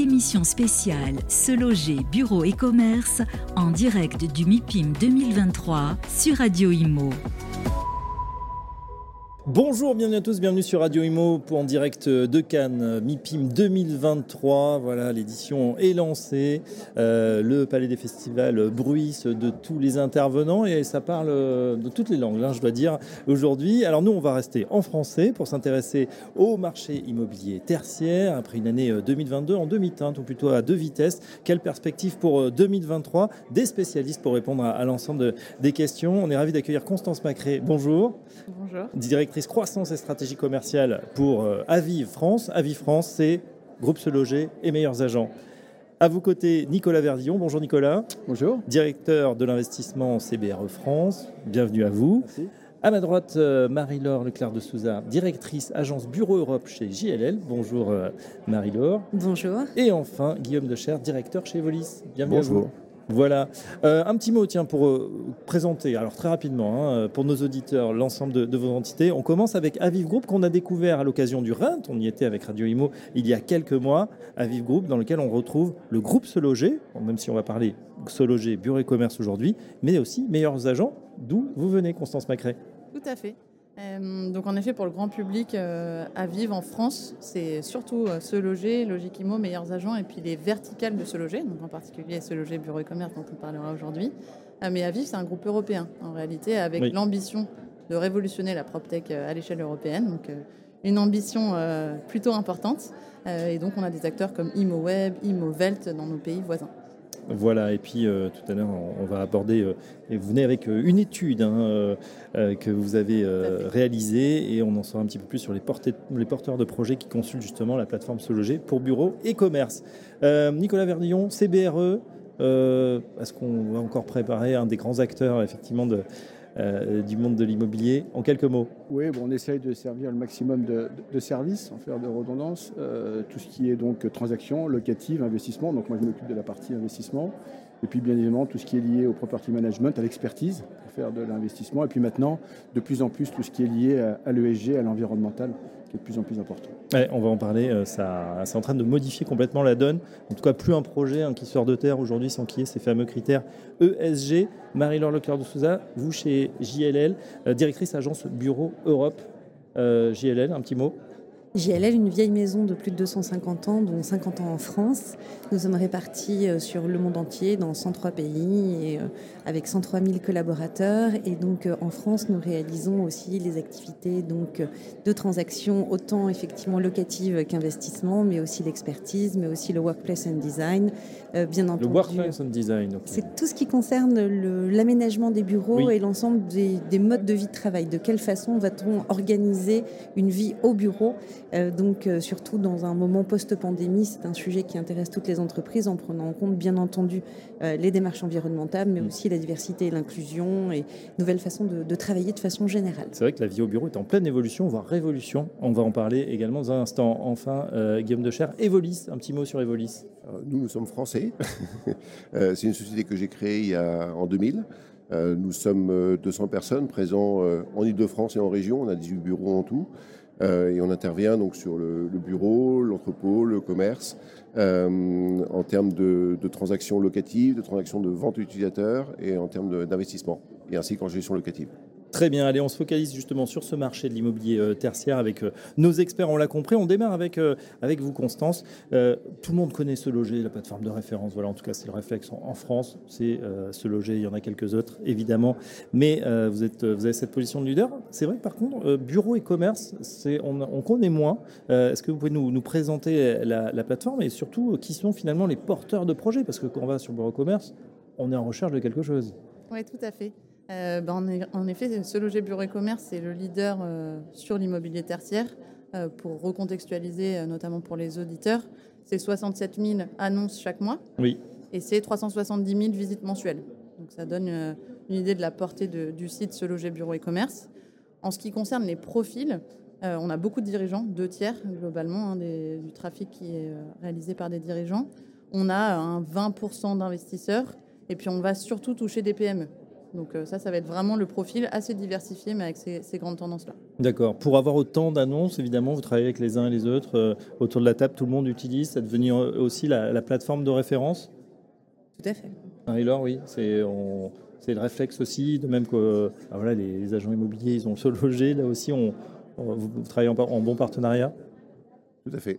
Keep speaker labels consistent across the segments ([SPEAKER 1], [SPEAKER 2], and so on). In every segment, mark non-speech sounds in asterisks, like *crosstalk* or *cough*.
[SPEAKER 1] émission spéciale Se loger, bureau et commerce en direct du MIPIM 2023 sur Radio Imo.
[SPEAKER 2] Bonjour, bienvenue à tous, bienvenue sur Radio Imo pour en direct de Cannes, MIPIM 2023. Voilà, l'édition est lancée. Euh, le Palais des Festivals bruisse de tous les intervenants et ça parle de toutes les langues, hein, je dois dire, aujourd'hui. Alors nous, on va rester en français pour s'intéresser au marché immobilier tertiaire après une année 2022 en demi-teinte ou plutôt à deux vitesses. Quelle perspective pour 2023 Des spécialistes pour répondre à, l'ensemble des questions. On est ravi d'accueillir Constance Macré. Bonjour.
[SPEAKER 3] Bonjour.
[SPEAKER 2] Directrice croissance et stratégie commerciale pour euh, Aviv France. Aviv France, c'est Groupe Se Loger et meilleurs agents. À vos côtés, Nicolas Verdillon. Bonjour Nicolas.
[SPEAKER 4] Bonjour.
[SPEAKER 2] Directeur de l'investissement CBRE France. Bienvenue à vous.
[SPEAKER 4] Merci.
[SPEAKER 2] À ma droite, euh, Marie-Laure Leclerc de Souza, directrice agence Bureau Europe chez JLL. Bonjour euh, Marie-Laure.
[SPEAKER 3] Bonjour.
[SPEAKER 2] Et enfin, Guillaume Decher, directeur chez Evolis. Bienvenue
[SPEAKER 4] Bonjour.
[SPEAKER 2] à vous. Voilà. Euh, un petit mot, tiens, pour euh, présenter, alors très rapidement, hein, pour nos auditeurs, l'ensemble de, vos entités. On commence avec Aviv Group, qu'on a découvert à l'occasion du RENT. On y était avec Radio Imo il y a quelques mois. Aviv Group, dans lequel on retrouve le groupe Se Loger, même si on va parler Se Loger, bureau et commerce aujourd'hui, mais aussi meilleurs agents, d'où vous venez, Constance Macré.
[SPEAKER 3] Tout à fait. Euh, donc en effet, pour le grand public, euh, à vivre en France, c'est surtout euh, se loger, Logique Imo, meilleurs agents, et puis les verticales de se loger, donc en particulier se loger bureau et commerce dont on parlera aujourd'hui. Euh, mais à vivre, c'est un groupe européen, en réalité, avec
[SPEAKER 2] Oui.
[SPEAKER 3] l'ambition de révolutionner la PropTech euh, à l'échelle européenne. Donc une ambition plutôt importante. Et donc on a des acteurs comme ImoWeb, ImoVelt dans nos pays voisins.
[SPEAKER 2] Voilà, et puis euh, tout à l'heure, on, on va aborder, euh, et vous venez avec euh, une étude hein, que vous avez réalisée, et on en saura un petit peu plus sur les, portées- les porteurs de projets qui consultent justement la plateforme Se Loger pour bureau et commerce. Nicolas Verdillon, CBRE, est-ce qu'on va encore préparer un des grands acteurs effectivement de, euh, du monde de l'immobilier En quelques mots.
[SPEAKER 4] Oui, bon, on essaye de servir le maximum de, services, sans faire de redondance. Euh, tout ce qui est donc transaction, locative, investissement. Donc moi, je m'occupe de la partie investissement. Et puis, bien évidemment, tout ce qui est lié au property management, à l'expertise, pour faire de l'investissement. Et puis maintenant, de plus en plus, tout ce qui est lié à, l'ESG, à l'environnemental, de plus en plus important.
[SPEAKER 2] On va en parler, euh, ça, c'est en train de modifier complètement la donne. En tout cas, plus un projet hein, qui sort de terre aujourd'hui sans qu'il y ait ces fameux critères ESG. Marie-Laure Leclerc de Souza, vous chez JLL, euh, directrice agence Bureau Europe. Euh, JLL, un petit mot
[SPEAKER 5] JLL, une vieille maison de plus de 250 ans, dont 50 ans en France. Nous sommes répartis euh, sur le monde entier, dans 103 pays, et, euh, avec 103 000 collaborateurs. Et donc, euh, en France, nous réalisons aussi les activités donc, de transactions, autant effectivement locatives qu'investissement, mais aussi l'expertise, mais aussi le workplace and design, euh, bien
[SPEAKER 2] Le
[SPEAKER 5] entendu.
[SPEAKER 2] Workplace and Design.
[SPEAKER 5] C'est tout ce qui concerne le- l'aménagement des bureaux
[SPEAKER 2] Oui.
[SPEAKER 5] et l'ensemble des, des modes de vie de travail. De quelle façon va-t-on organiser une vie au bureau Donc, euh, surtout dans un moment post-pandémie, c'est un sujet qui intéresse toutes les entreprises en prenant en compte, bien entendu, euh, les démarches environnementales, mais
[SPEAKER 2] Mm.
[SPEAKER 5] aussi la diversité et l'inclusion et nouvelles façons de, de travailler de façon générale.
[SPEAKER 2] C'est vrai que la vie au bureau est en pleine évolution, voire révolution. On va en parler également dans un instant. Enfin, euh, Guillaume Decher, Evolis, un petit mot sur Evolis.
[SPEAKER 6] Nous, nous sommes français. *laughs* Euh, C'est une société que j'ai créée il y a, en 2000. Euh, Nous sommes euh, 200 personnes présents euh, en Ile-de-France et en région. On a 18 bureaux en tout. Euh, Et on intervient donc sur le, bureau, l'entrepôt, le commerce, euh, en termes de, transactions locatives, de transactions de vente utilisateurs et en termes d'investissement, et ainsi qu'en gestion locative.
[SPEAKER 2] Très bien, allez, on se focalise justement sur ce marché de l'immobilier euh, tertiaire avec euh, nos experts, on l'a compris. On démarre avec, euh, avec vous, Constance. Tout le monde connaît Se Loger, la plateforme de référence. Voilà, en tout cas, c'est le réflexe en, France. C'est Se Loger, il y en a quelques autres, évidemment. Mais vous, êtes, vous avez cette position de leader. C'est vrai par contre, bureau et commerce, on, on connaît moins. Est-ce que vous pouvez nous, nous présenter la, la plateforme et surtout, qui sont finalement les porteurs de projets? Parce que quand on va sur bureau et commerce, on est en recherche de quelque chose.
[SPEAKER 3] Oui, tout à fait. Euh, ben, en, en effet, Se Loger Bureau et Commerce, c'est le leader euh, sur l'immobilier tertiaire. Euh, pour recontextualiser, notamment pour les auditeurs, c'est 67 000 annonces chaque mois
[SPEAKER 2] Oui.
[SPEAKER 3] et c'est 370 000 visites mensuelles. Donc ça donne une idée de la portée de- du site Se Loger Bureau et Commerce. En ce qui concerne les profils, euh, on a beaucoup de dirigeants, deux tiers globalement hein, des- du trafic qui est réalisé par des dirigeants. On a un 20% d'investisseurs et puis on va surtout toucher des PME. Donc ça, ça va être vraiment le profil assez diversifié, mais avec ces, grandes tendances-là.
[SPEAKER 2] D'accord. Pour avoir autant d'annonces, évidemment, vous travaillez avec les uns et les autres. autour de la table, tout le monde utilise. Ça devenu aussi la, plateforme de référence?
[SPEAKER 5] Tout à fait.
[SPEAKER 2] Marie-Laure, oui. C'est le réflexe aussi, de même que ah, voilà, les, agents immobiliers, ils ont se *laughs* loger. Là aussi, on, vous travaillez en bon partenariat?
[SPEAKER 6] Tout à fait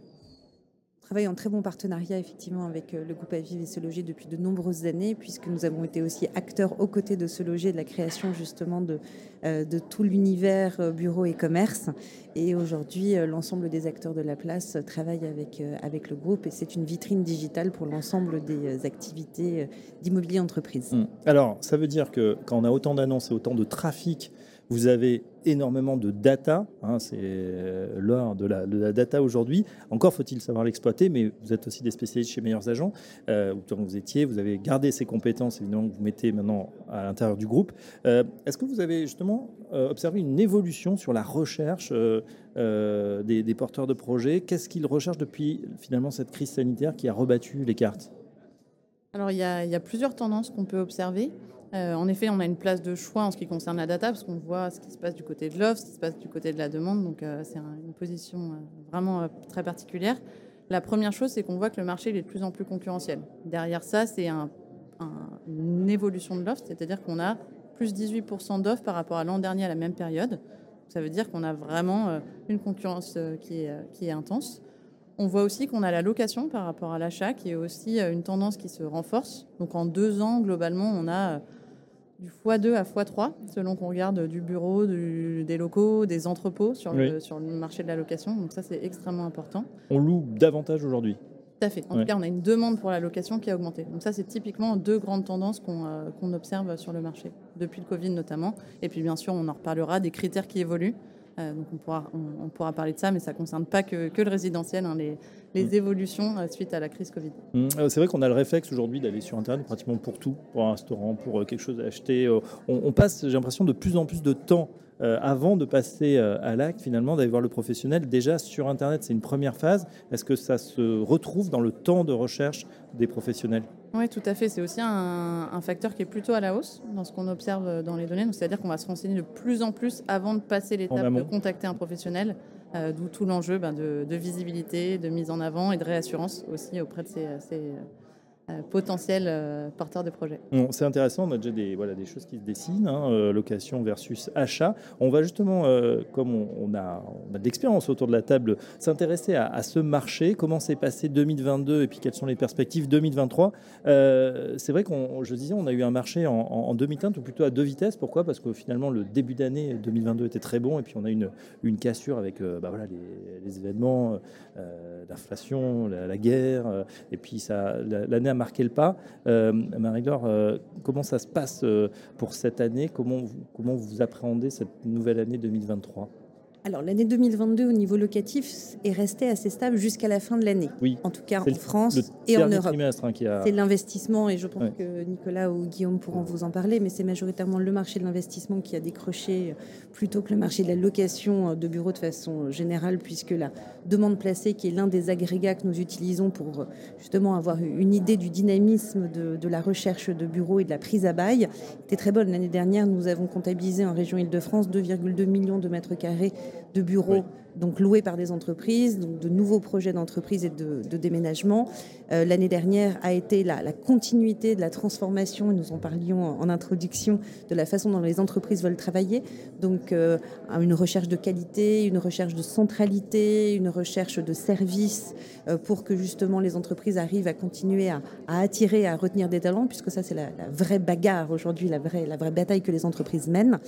[SPEAKER 5] travaille en très bon partenariat effectivement avec euh, le groupe Aviv et Se Loger depuis de nombreuses années, puisque nous avons été aussi acteurs aux côtés de Se Loger de la création justement de, euh, de tout l'univers euh, bureau et commerce. Et aujourd'hui, l'ensemble des acteurs de la place travaillent avec, avec le groupe et c'est une vitrine digitale pour l'ensemble des activités d'immobilier entreprise.
[SPEAKER 2] Mmh. Alors, ça veut dire que quand on a autant d'annonces et autant de trafic vous avez énormément de data, hein, c'est euh, l'heure de la, data aujourd'hui. Encore faut-il savoir l'exploiter, mais vous êtes aussi des spécialistes chez Meilleurs Agents, euh, où vous étiez, vous avez gardé ces compétences évidemment que vous mettez maintenant à l'intérieur du groupe. Euh, est-ce que vous avez justement euh, observé une évolution sur la recherche des, porteurs de projets? Qu'est-ce qu'ils recherchent depuis finalement cette crise sanitaire qui a rebattu les cartes?
[SPEAKER 3] Alors il y, a, il y, a, plusieurs tendances qu'on peut observer. Euh, en effet, on a une place de choix en ce qui concerne la data, parce qu'on voit ce qui se passe du côté de l'offre, ce qui se passe du côté de la demande. Donc, euh, c'est une position euh, vraiment très particulière. La première chose, c'est qu'on voit que le marché est de plus en plus concurrentiel. Derrière ça, c'est une évolution de l'offre, c'est-à-dire qu'on a plus 18% d'offres par rapport à l'an dernier à la même période. Ça veut dire qu'on a vraiment une concurrence qui est intense. On voit aussi qu'on a la location par rapport à l'achat, qui est aussi une tendance qui se renforce. Donc en deux ans, globalement, on a du x2 à x3, selon qu'on regarde du bureau, des locaux, des entrepôts sur, le, sur le marché de la location. Donc ça, c'est extrêmement important.
[SPEAKER 2] On loue davantage aujourd'hui
[SPEAKER 3] tout à fait. En tout cas, on a une demande pour la location qui a augmenté. Donc ça, c'est typiquement deux grandes tendances qu'on euh, observe sur le marché, depuis le Covid notamment. Et puis, bien sûr, on en reparlera des critères qui évoluent. Euh, donc on pourra, on, pourra parler de ça, mais ça ne concerne pas que, que le résidentiel, hein, les, les mm. évolutions euh, suite à la crise Covid.
[SPEAKER 2] Mm. Euh, c'est vrai qu'on a le réflexe aujourd'hui d'aller sur Internet pratiquement pour tout, pour un restaurant, pour quelque chose à acheter. On, passe, j'ai l'impression, de plus en plus de temps avant de passer à l'acte, finalement, d'aller voir le professionnel. Déjà sur Internet, c'est une première phase. Est-ce que ça se retrouve dans le temps de recherche des professionnels?
[SPEAKER 3] Oui, tout à fait. C'est aussi un, facteur qui est plutôt à la hausse dans ce qu'on observe dans les données. C'est-à-dire qu'on va se renseigner de plus en plus avant de passer l'étape de contacter un professionnel, euh, d'où tout l'enjeu ben, de, visibilité, de mise en avant et de réassurance aussi auprès de ces, potentiel euh, porteur de projet.
[SPEAKER 2] C'est intéressant, on a déjà des, voilà, des choses qui se dessinent, hein, euh, location versus achat. On va justement, comme on, a, on, a, de l'expérience autour de la table, s'intéresser à, ce marché, comment s'est passé 2022 et puis quelles sont les perspectives 2023. c'est vrai qu'on, je disais, on a eu un marché en, demi-teinte ou plutôt à deux vitesses. Pourquoi? Parce que finalement, le début d'année 2022 était très bon et puis on a une, une cassure avec bah, voilà, les, événements, l'inflation, la, la, guerre, et puis l'année marqué le pas. Euh, Marie-Laure, euh, comment ça se passe euh, pour cette année? Comment vous appréhendez cette nouvelle année 2023
[SPEAKER 5] alors l'année 2022 au niveau locatif est restée assez stable jusqu'à la fin de l'année.
[SPEAKER 2] Oui.
[SPEAKER 5] En tout cas en France et en Europe.
[SPEAKER 2] Hein,
[SPEAKER 5] c'est l'investissement et je pense que Nicolas ou Guillaume pourront vous en parler, mais c'est majoritairement le marché de l'investissement qui a décroché plutôt que le marché de la location de bureaux de façon générale, puisque la demande placée, qui est l'un des agrégats que nous utilisons pour justement avoir une idée du dynamisme de, de la recherche de bureaux et de la prise à bail, était très bonne. L'année dernière, nous avons comptabilisé en région Île-de-France 2,2 millions de mètres carrés de bureaux donc loués par des entreprises, donc de nouveaux projets d'entreprise et de, déménagement. Euh, l'année dernière a été la, continuité de la transformation, et nous en parlions en, introduction, de la façon dont les entreprises veulent travailler. Donc euh, une recherche de qualité, une recherche de centralité, une recherche de service euh, pour que justement les entreprises arrivent à continuer à, attirer, à retenir des talents, puisque ça c'est la, vraie bagarre aujourd'hui, la vraie, la vraie bataille que les entreprises mènent.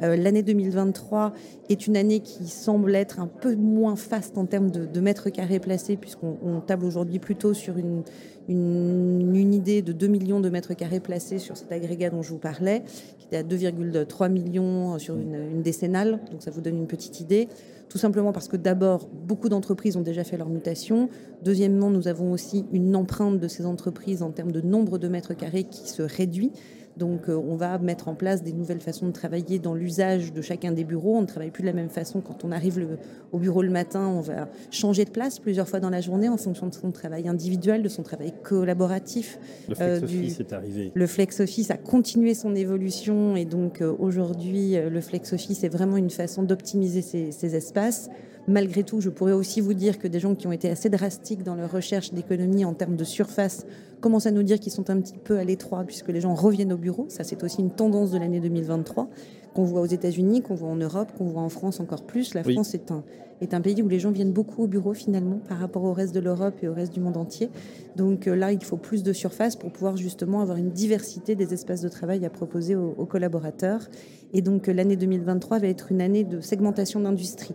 [SPEAKER 5] L'année 2023 est une année qui semble être un peu moins faste en termes de, mètres carrés placés, puisqu'on table aujourd'hui plutôt sur une, une, idée de 2 millions de mètres carrés placés sur cet agrégat dont je vous parlais, qui était à 2,3 millions sur une, une, décennale. Donc ça vous donne une petite idée. Tout simplement parce que d'abord, beaucoup d'entreprises ont déjà fait leur mutation. Deuxièmement, nous avons aussi une empreinte de ces entreprises en termes de nombre de mètres carrés qui se réduit Donc on va mettre en place des nouvelles façons de travailler dans l'usage de chacun des bureaux. On ne travaille plus de la même façon quand on arrive au bureau le matin. On va changer de place plusieurs fois dans la journée en fonction de son travail individuel, de son travail collaboratif.
[SPEAKER 2] Le flex office est arrivé.
[SPEAKER 5] Le flex office a continué son évolution et donc aujourd'hui le flex office est vraiment une façon d'optimiser ces espaces. Malgré tout, je pourrais aussi vous dire que des gens qui ont été assez drastiques dans leur recherche d'économie en termes de surface commencent à nous dire qu'ils sont un petit peu à l'étroit puisque les gens reviennent au bureau. Ça, c'est aussi une tendance de l'année 2023 qu'on voit aux États-Unis, qu'on voit en Europe, qu'on voit en France encore plus. La France est un, est un pays où les gens viennent beaucoup au bureau finalement par rapport au reste de l'Europe et au reste du monde entier. Donc euh, là, il faut plus de surface pour pouvoir justement avoir une diversité des espaces de travail à proposer aux, aux collaborateurs. Et donc euh, l'année 2023 va être une année de segmentation d'industrie.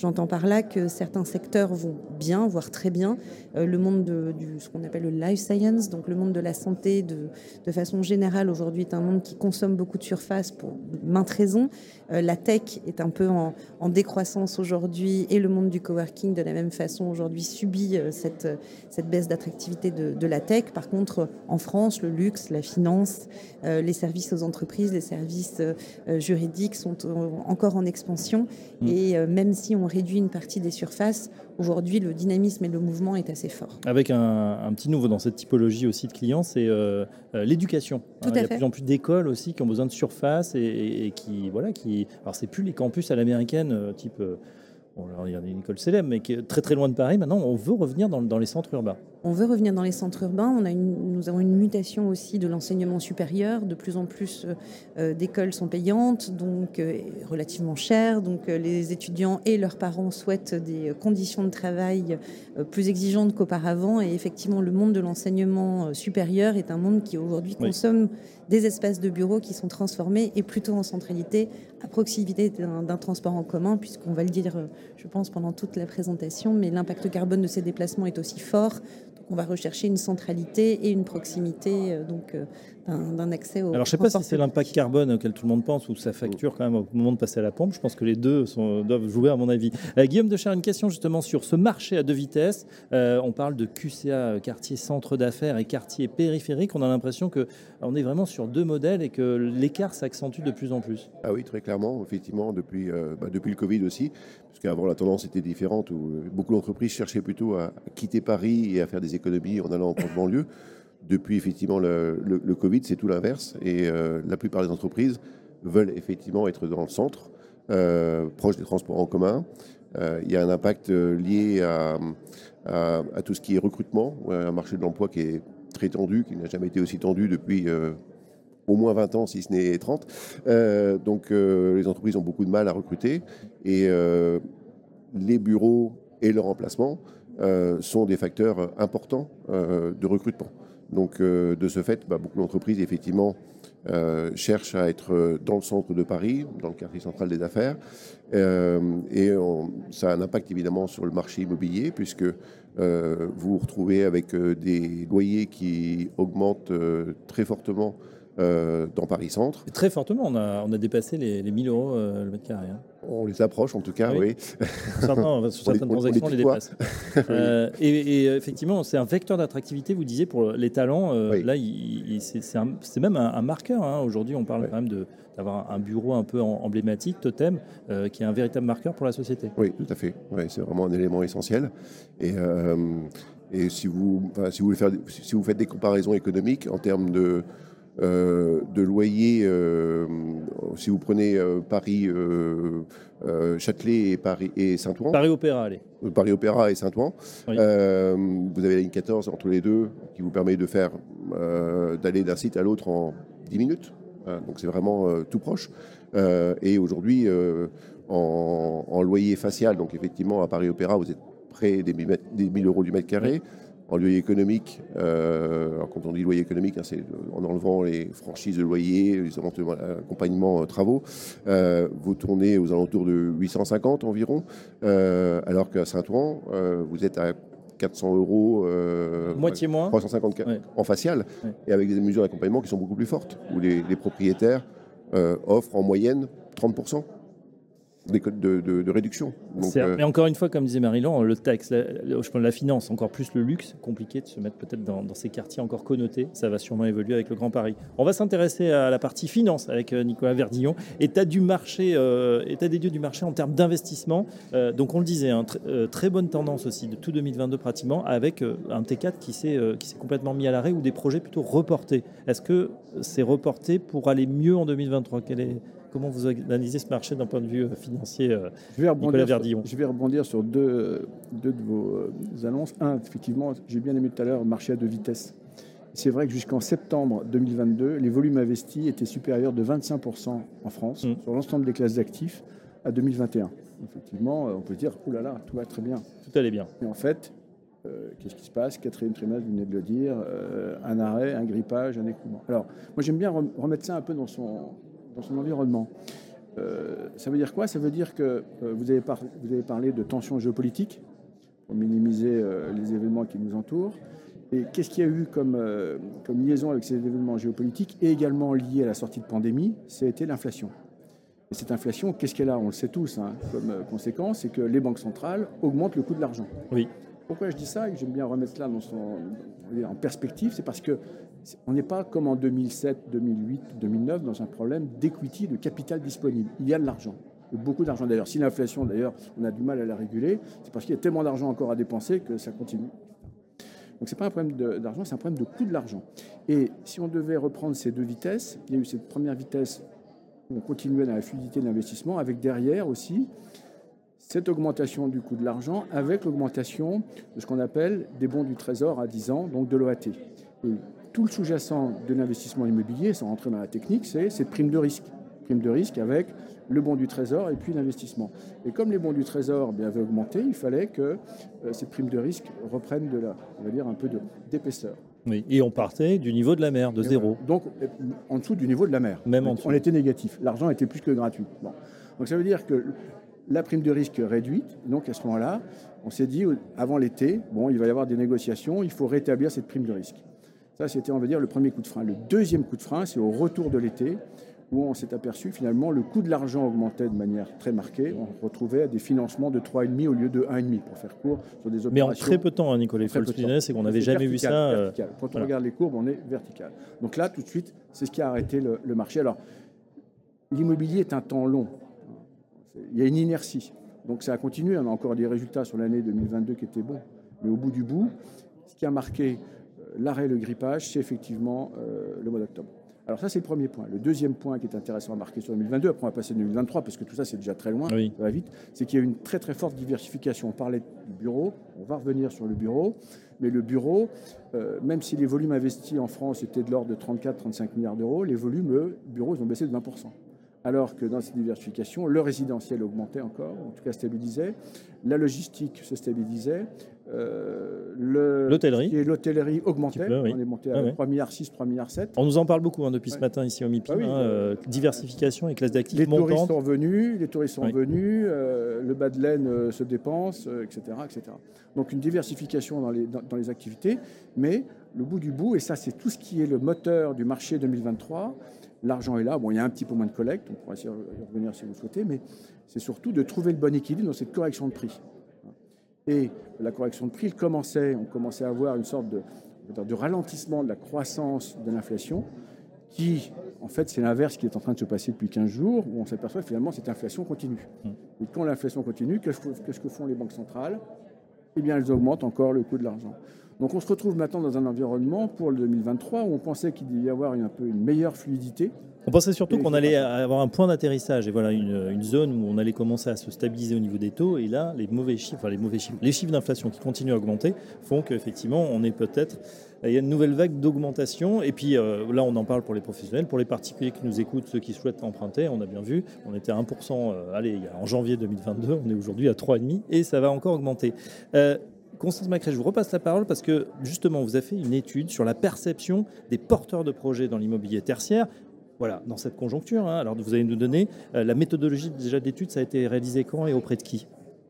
[SPEAKER 5] J'entends par là que certains secteurs vont bien, voire très bien. Euh, le monde de ce qu'on appelle le life science, donc le monde de la santé de, de façon générale aujourd'hui est un monde qui consomme beaucoup de surface pour maintes raisons. Euh, la tech est un peu en, en décroissance aujourd'hui et le monde du coworking de la même façon aujourd'hui subit euh, cette, cette baisse d'attractivité de, de, la tech. Par contre, en France, le luxe, la finance, euh, les services aux entreprises, les services euh, juridiques sont encore en expansion. Mmh. Et même si on réduit une partie des surfaces, aujourd'hui, le dynamisme et le mouvement est assez fort.
[SPEAKER 2] Avec un, un petit nouveau dans cette typologie aussi de clients, c'est euh, l'éducation.
[SPEAKER 5] Hein,
[SPEAKER 2] il y a de plus en plus d'écoles aussi qui ont besoin de surface et, et, et qui, voilà, qui. Alors, c'est plus les campus à l'américaine, euh, type. Euh, Bon, il y a une école célèbre, mais qui est très très loin de Paris. Maintenant, on veut revenir dans les centres urbains.
[SPEAKER 5] On veut revenir dans les centres urbains. On a une, nous avons une mutation aussi de l'enseignement supérieur. De plus en plus euh, d'écoles sont payantes, donc euh, relativement chères. Donc euh, les étudiants et leurs parents souhaitent des conditions de travail euh, plus exigeantes qu'auparavant. Et effectivement, le monde de l'enseignement euh, supérieur est un monde qui aujourd'hui oui. consomme des espaces de bureaux qui sont transformés et plutôt en centralité, à proximité d'un transport en commun, puisqu'on va le dire, euh, je pense, pendant toute la présentation, mais l'impact carbone de ces déplacements est aussi fort. On va rechercher une centralité et une proximité donc d'un accès au.
[SPEAKER 2] Alors je ne sais pas si c'est l'impact carbone auquel tout le monde pense ou sa facture quand même au moment de passer à la pompe. Je pense que les deux sont, doivent jouer à mon avis. Euh, Guillaume de Cher, une question justement sur ce marché à deux vitesses. Euh, on parle de QCA, quartier centre d'affaires et quartier périphérique. On a l'impression qu'on est vraiment sur deux modèles et que l'écart s'accentue de plus en plus.
[SPEAKER 6] Ah oui, très clairement, effectivement, depuis, euh, bah, depuis le Covid aussi, parce qu'avant la tendance était différente où beaucoup d'entreprises cherchaient plutôt à quitter Paris et à faire des économies en allant en banlieue. Depuis effectivement le, Covid, c'est tout l'inverse. Et euh, la plupart des entreprises veulent effectivement être dans le centre, euh, proche des transports en commun. Euh, il y a un impact lié à, à, tout ce qui est recrutement, un marché de l'emploi qui est très tendu, qui n'a jamais été aussi tendu depuis euh, au moins 20 ans, si ce n'est 30. Euh, donc les entreprises ont beaucoup de mal à recruter. Et les bureaux et leur emplacement sont des facteurs importants de recrutement. Donc, euh, de ce fait, bah, beaucoup d'entreprises, effectivement, euh, cherchent à être dans le centre de Paris, dans le quartier central des affaires. Euh, et ça a un impact, évidemment, sur le marché immobilier, puisque euh, vous vous retrouvez avec euh, des loyers qui augmentent euh, très fortement dans Paris Centre.
[SPEAKER 2] très fortement, on a, on a dépassé les, les 1000 euros le mètre carré. Hein.
[SPEAKER 6] On les approche en tout cas, oui.
[SPEAKER 2] oui. Certains, sur *laughs* certaines on transactions, on les, dépasse. *laughs* euh, et, et, effectivement, c'est un vecteur d'attractivité, vous disiez, pour les talents. Euh, oui. Là, c'est même un, un marqueur. Hein. Aujourd'hui, on parle oui. quand même d'avoir un bureau un peu emblématique, totem, euh, qui est un véritable marqueur pour la société.
[SPEAKER 6] Oui, tout à fait. C'est vraiment un élément essentiel. Et, euh, et si, vous, enfin, si, vous faire, si vous faites des comparaisons économiques en termes de euh, de loyer, euh, si vous prenez euh, Paris, euh, euh, Châtelet et, Paris, et Saint-Ouen.
[SPEAKER 2] Paris Opéra, allez.
[SPEAKER 6] Paris Opéra et Saint-Ouen. Oui. vous avez la ligne 14 entre les deux qui vous permet de faire d'aller d'un site à l'autre en 10 minutes. donc c'est vraiment tout proche. et aujourd'hui, en, en, loyer facial, donc effectivement à Paris Opéra, vous êtes près des 1000, des 1000 euros du mètre carré. Oui en loyer économique. Euh, alors quand on dit loyer économique, hein, c'est en enlevant les franchises de loyer, les accompagnements euh, travaux, euh, vous tournez aux alentours de 850 environ, euh, alors qu'à Saint-Ouen, euh, vous êtes à 400 euros,
[SPEAKER 2] moitié moins,
[SPEAKER 6] 350 ouais. en facial, ouais. et avec des mesures d'accompagnement qui sont beaucoup plus fortes, où les, les propriétaires offrent en moyenne 30 de, de, réduction.
[SPEAKER 2] Euh, mais encore une fois, comme disait Marie-Laure, le texte, la, je pense la finance, encore plus le luxe, compliqué de se mettre peut-être dans, ces quartiers encore connotés. Ça va sûrement évoluer avec le Grand Paris. On va s'intéresser à la partie finance avec euh, Nicolas Verdillon. État du marché, euh, état des lieux du marché en termes d'investissement. donc on le disait, hein, très bonne tendance aussi de tout 2022 pratiquement, avec un T4 qui s'est complètement mis à l'arrêt ou des projets plutôt reportés. Est-ce que c'est reporté pour aller mieux en 2023 Quel est Comment vous analysez ce marché d'un point de vue euh, financier, euh, je vais Nicolas Verdillon?
[SPEAKER 4] Je vais rebondir sur deux, deux de vos euh, annonces. Un, effectivement, j'ai bien aimé tout à l'heure, marché à deux vitesses. C'est vrai que jusqu'en septembre 2022, les volumes investis étaient supérieurs de 25% en France, mm. sur l'ensemble des classes d'actifs, à 2021. Effectivement, on peut dire, oh là là, tout va très bien.
[SPEAKER 2] Tout allait bien.
[SPEAKER 4] Et en fait, qu'est-ce qui se passe? Quatrième trimestre, vous venez de le dire, un arrêt, un grippage, un écoulement. Alors, moi j'aime bien remettre ça un peu dans son, son environnement. Euh, ça veut dire quoi? Ça veut dire que euh, vous, avez vous avez parlé de tensions géopolitiques pour minimiser euh, les événements qui nous entourent. Et qu'est-ce qu'il y a eu comme, comme liaison avec ces événements géopolitiques et également liés à la sortie de pandémie? Été l'inflation. Et cette inflation, qu'est-ce qu'elle a? On le sait tous hein, comme conséquence, c'est que les banques centrales augmentent le coût de l'argent.
[SPEAKER 2] Oui.
[SPEAKER 4] Pourquoi je dis ça et j'aime bien remettre cela en perspective C'est parce que on n'est pas comme en 2007, 2008, 2009 dans un problème d'equity, de capital disponible. Il y a de l'argent. Beaucoup d'argent d'ailleurs. Si l'inflation, d'ailleurs, on a du mal à la réguler, c'est parce qu'il y a tellement d'argent encore à dépenser que ça continue. Donc ce n'est pas un problème d'argent, c'est un problème de coût de l'argent. Et si on devait reprendre ces deux vitesses, il y a eu cette première vitesse où on continuait dans la fluidité de l'investissement, avec derrière aussi cette augmentation du coût de l'argent, avec l'augmentation de ce qu'on appelle des bons du trésor à 10 ans, donc de l'OAT tout le sous-jacent de l'investissement immobilier, sans rentrer dans la technique, c'est cette prime de risque. Prime de risque avec le bon du trésor et puis l'investissement. Et comme les bons du trésor bien, avaient augmenté, il fallait que euh, ces primes de risque reprennent de la, on va dire, un peu d'épaisseur.
[SPEAKER 2] Oui, et on partait du niveau de la mer, de zéro.
[SPEAKER 4] Donc en dessous du niveau de la mer.
[SPEAKER 2] Même en dessous.
[SPEAKER 4] On était négatif. L'argent était plus que gratuit. Bon. Donc ça veut dire que la prime de risque réduite. Donc à ce moment-là, on s'est dit, avant l'été, bon, il va y avoir des négociations, il faut rétablir cette prime de risque. Ça, c'était, on va dire, le premier coup de frein. Le deuxième coup de frein, c'est au retour de l'été, où on s'est aperçu finalement le coût de l'argent augmentait de manière très marquée. On retrouvait des financements de 3,5 au lieu de 1,5 pour faire court sur des opérations.
[SPEAKER 2] Mais en très peu de temps, hein, Nicolas, il faut le c'est qu'on n'avait jamais vu ça.
[SPEAKER 4] Euh, Quand on regarde les courbes, on est vertical. Donc là, tout de suite, c'est ce qui a arrêté le, le marché. Alors, l'immobilier est un temps long. Il y a une inertie. Donc ça a continué. On a encore des résultats sur l'année 2022 qui étaient bons. Mais au bout du bout, ce qui a marqué l'arrêt, le grippage, c'est effectivement euh, le mois d'octobre. Alors ça, c'est le premier point. Le deuxième point qui est intéressant à marquer sur 2022, après on va passer à 2023, parce que tout ça, c'est déjà très loin, ça va vite, c'est qu'il y a une très très forte diversification. On parlait du bureau, on va revenir sur le bureau, mais le bureau, euh, même si les volumes investis en France étaient de l'ordre de 34-35 milliards d'euros, les volumes bureaux, ils ont baissé de 20% alors que dans cette diversification, le résidentiel augmentait encore, en tout cas stabilisait, la logistique se stabilisait,
[SPEAKER 2] euh, l'hôtellerie
[SPEAKER 4] augmentait. On est monté à 3 milliards 6, 3 milliards 7.
[SPEAKER 2] On nous en parle beaucoup hein, depuis ce matin ici au MIPIM. Ah hein, euh, diversification et classe d'actifs
[SPEAKER 4] Les touristes sont venus, les touristes sont venus, euh, le bas de laine se dépense, etc., etc. Donc une diversification dans les, dans les activités, mais le bout du bout, et ça c'est tout ce qui est le moteur du marché 2023, L'argent est là. Bon, il y a un petit peu moins de collecte, on pourra y revenir si vous souhaitez, mais c'est surtout de trouver le bon équilibre dans cette correction de prix. Et la correction de prix, il commençait, on commençait à avoir une sorte de, ralentissement de la croissance de l'inflation, qui, en fait, c'est l'inverse qui est en train de se passer depuis 15 jours, où on s'aperçoit finalement cette inflation continue. Et quand l'inflation continue, qu'est-ce que font les banques centrales? Eh bien, elles augmentent encore le coût de l'argent. Donc on se retrouve maintenant dans un environnement pour le 2023 où on pensait qu'il devait y avoir un peu une meilleure fluidité.
[SPEAKER 2] On pensait surtout qu'on allait avoir un point d'atterrissage et voilà une, zone où on allait commencer à se stabiliser au niveau des taux. Et là, les mauvais chiffres, enfin les mauvais chiffres, les chiffres d'inflation qui continuent à augmenter font qu'effectivement, on est peut-être il y a une nouvelle vague d'augmentation. Et puis euh, là, on en parle pour les professionnels, pour les particuliers qui nous écoutent, ceux qui souhaitent emprunter. On a bien vu, on était à 1%. Euh, allez, en janvier 2022, on est aujourd'hui à 3,5% et ça va encore augmenter. Euh, Constance Macré, je vous repasse la parole parce que justement, vous avez fait une étude sur la perception des porteurs de projets dans l'immobilier tertiaire. Voilà, dans cette conjoncture. Hein. alors, vous allez nous donner euh, la méthodologie déjà d'étude. Ça a été réalisé quand et auprès de qui?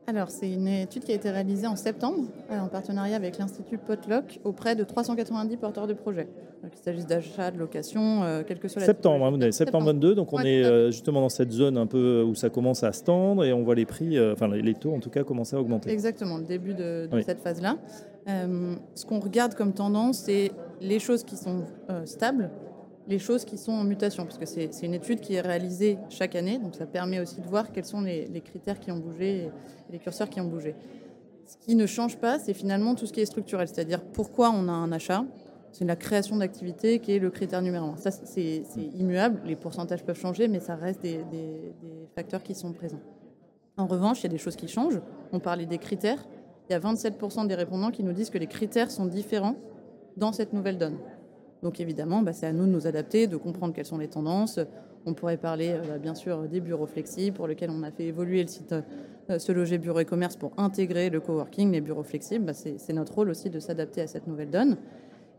[SPEAKER 3] Alors, c'est une étude qui a été réalisée en septembre en partenariat avec l'Institut Potluck auprès de 390 porteurs de projets. Qu'il s'agisse d'achat, de location, quel que soit la
[SPEAKER 2] Septembre, hein, vous avez septembre 22, donc on est justement dans cette zone un peu où ça commence à se tendre et on voit les prix, enfin les taux en tout cas commencer à augmenter.
[SPEAKER 3] Exactement, le début de, cette phase-là. ce qu'on regarde comme tendance, c'est les choses qui sont stables les choses qui sont en mutation, parce que c'est une étude qui est réalisée chaque année, donc ça permet aussi de voir quels sont les, critères qui ont bougé et les curseurs qui ont bougé. Ce qui ne change pas, c'est finalement tout ce qui est structurel, c'est-à-dire pourquoi on a un achat, c'est la création d'activité qui est le critère numéro un. Ça, c'est immuable, les pourcentages peuvent changer, mais ça reste des, des facteurs qui sont présents. En revanche, il y a des choses qui changent. On parlait des critères. Il y a 27% des répondants qui nous disent que les critères sont différents dans cette nouvelle donne. Donc évidemment, bah, c'est à nous de nous adapter, de comprendre quelles sont les tendances. On pourrait parler euh, bah, bien sûr des bureaux flexibles pour lesquels on a fait évoluer le site euh, Se Loger Bureau et Commerce pour intégrer le coworking, les bureaux flexibles. Bah, c'est notre rôle aussi de s'adapter à cette nouvelle donne.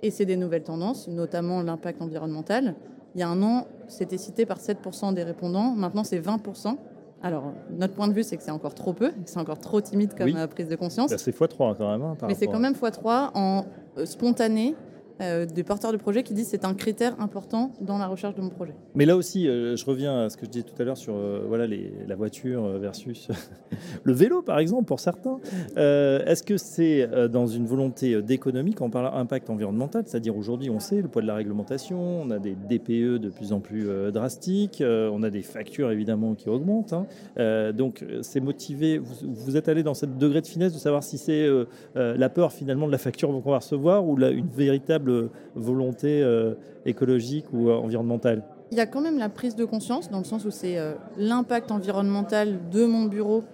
[SPEAKER 3] Et c'est des nouvelles tendances, notamment l'impact environnemental. Il y a un an, c'était cité par 7% des répondants. Maintenant, c'est 20%. Alors, notre point de vue, c'est que c'est encore trop peu, c'est encore trop timide comme euh, prise de conscience.
[SPEAKER 2] c'est x3 quand même. Hein,
[SPEAKER 3] Mais c'est quand même x3 en spontané euh, des porteurs de projets qui disent c'est un critère important dans la recherche de mon projet.
[SPEAKER 2] Mais là aussi, euh, je reviens à ce que je disais tout à l'heure sur euh, voilà, les, la voiture versus *laughs* le vélo, par exemple, pour certains. Est-ce que c'est dans une volonté d'économie quand on parle d'impact environnemental C'est-à-dire aujourd'hui, on sait le poids de la réglementation, on a des DPE de plus en plus drastiques, on a des factures évidemment qui augmentent. Hein. donc c'est motivé, vous, vous, êtes allé dans ce degré de finesse de savoir si c'est la peur finalement de la facture qu'on va recevoir ou une véritable volonté euh, écologique ou euh, environnementale
[SPEAKER 3] il y a quand même la prise de conscience, dans le sens où c'est euh, l'impact environnemental de mon bureau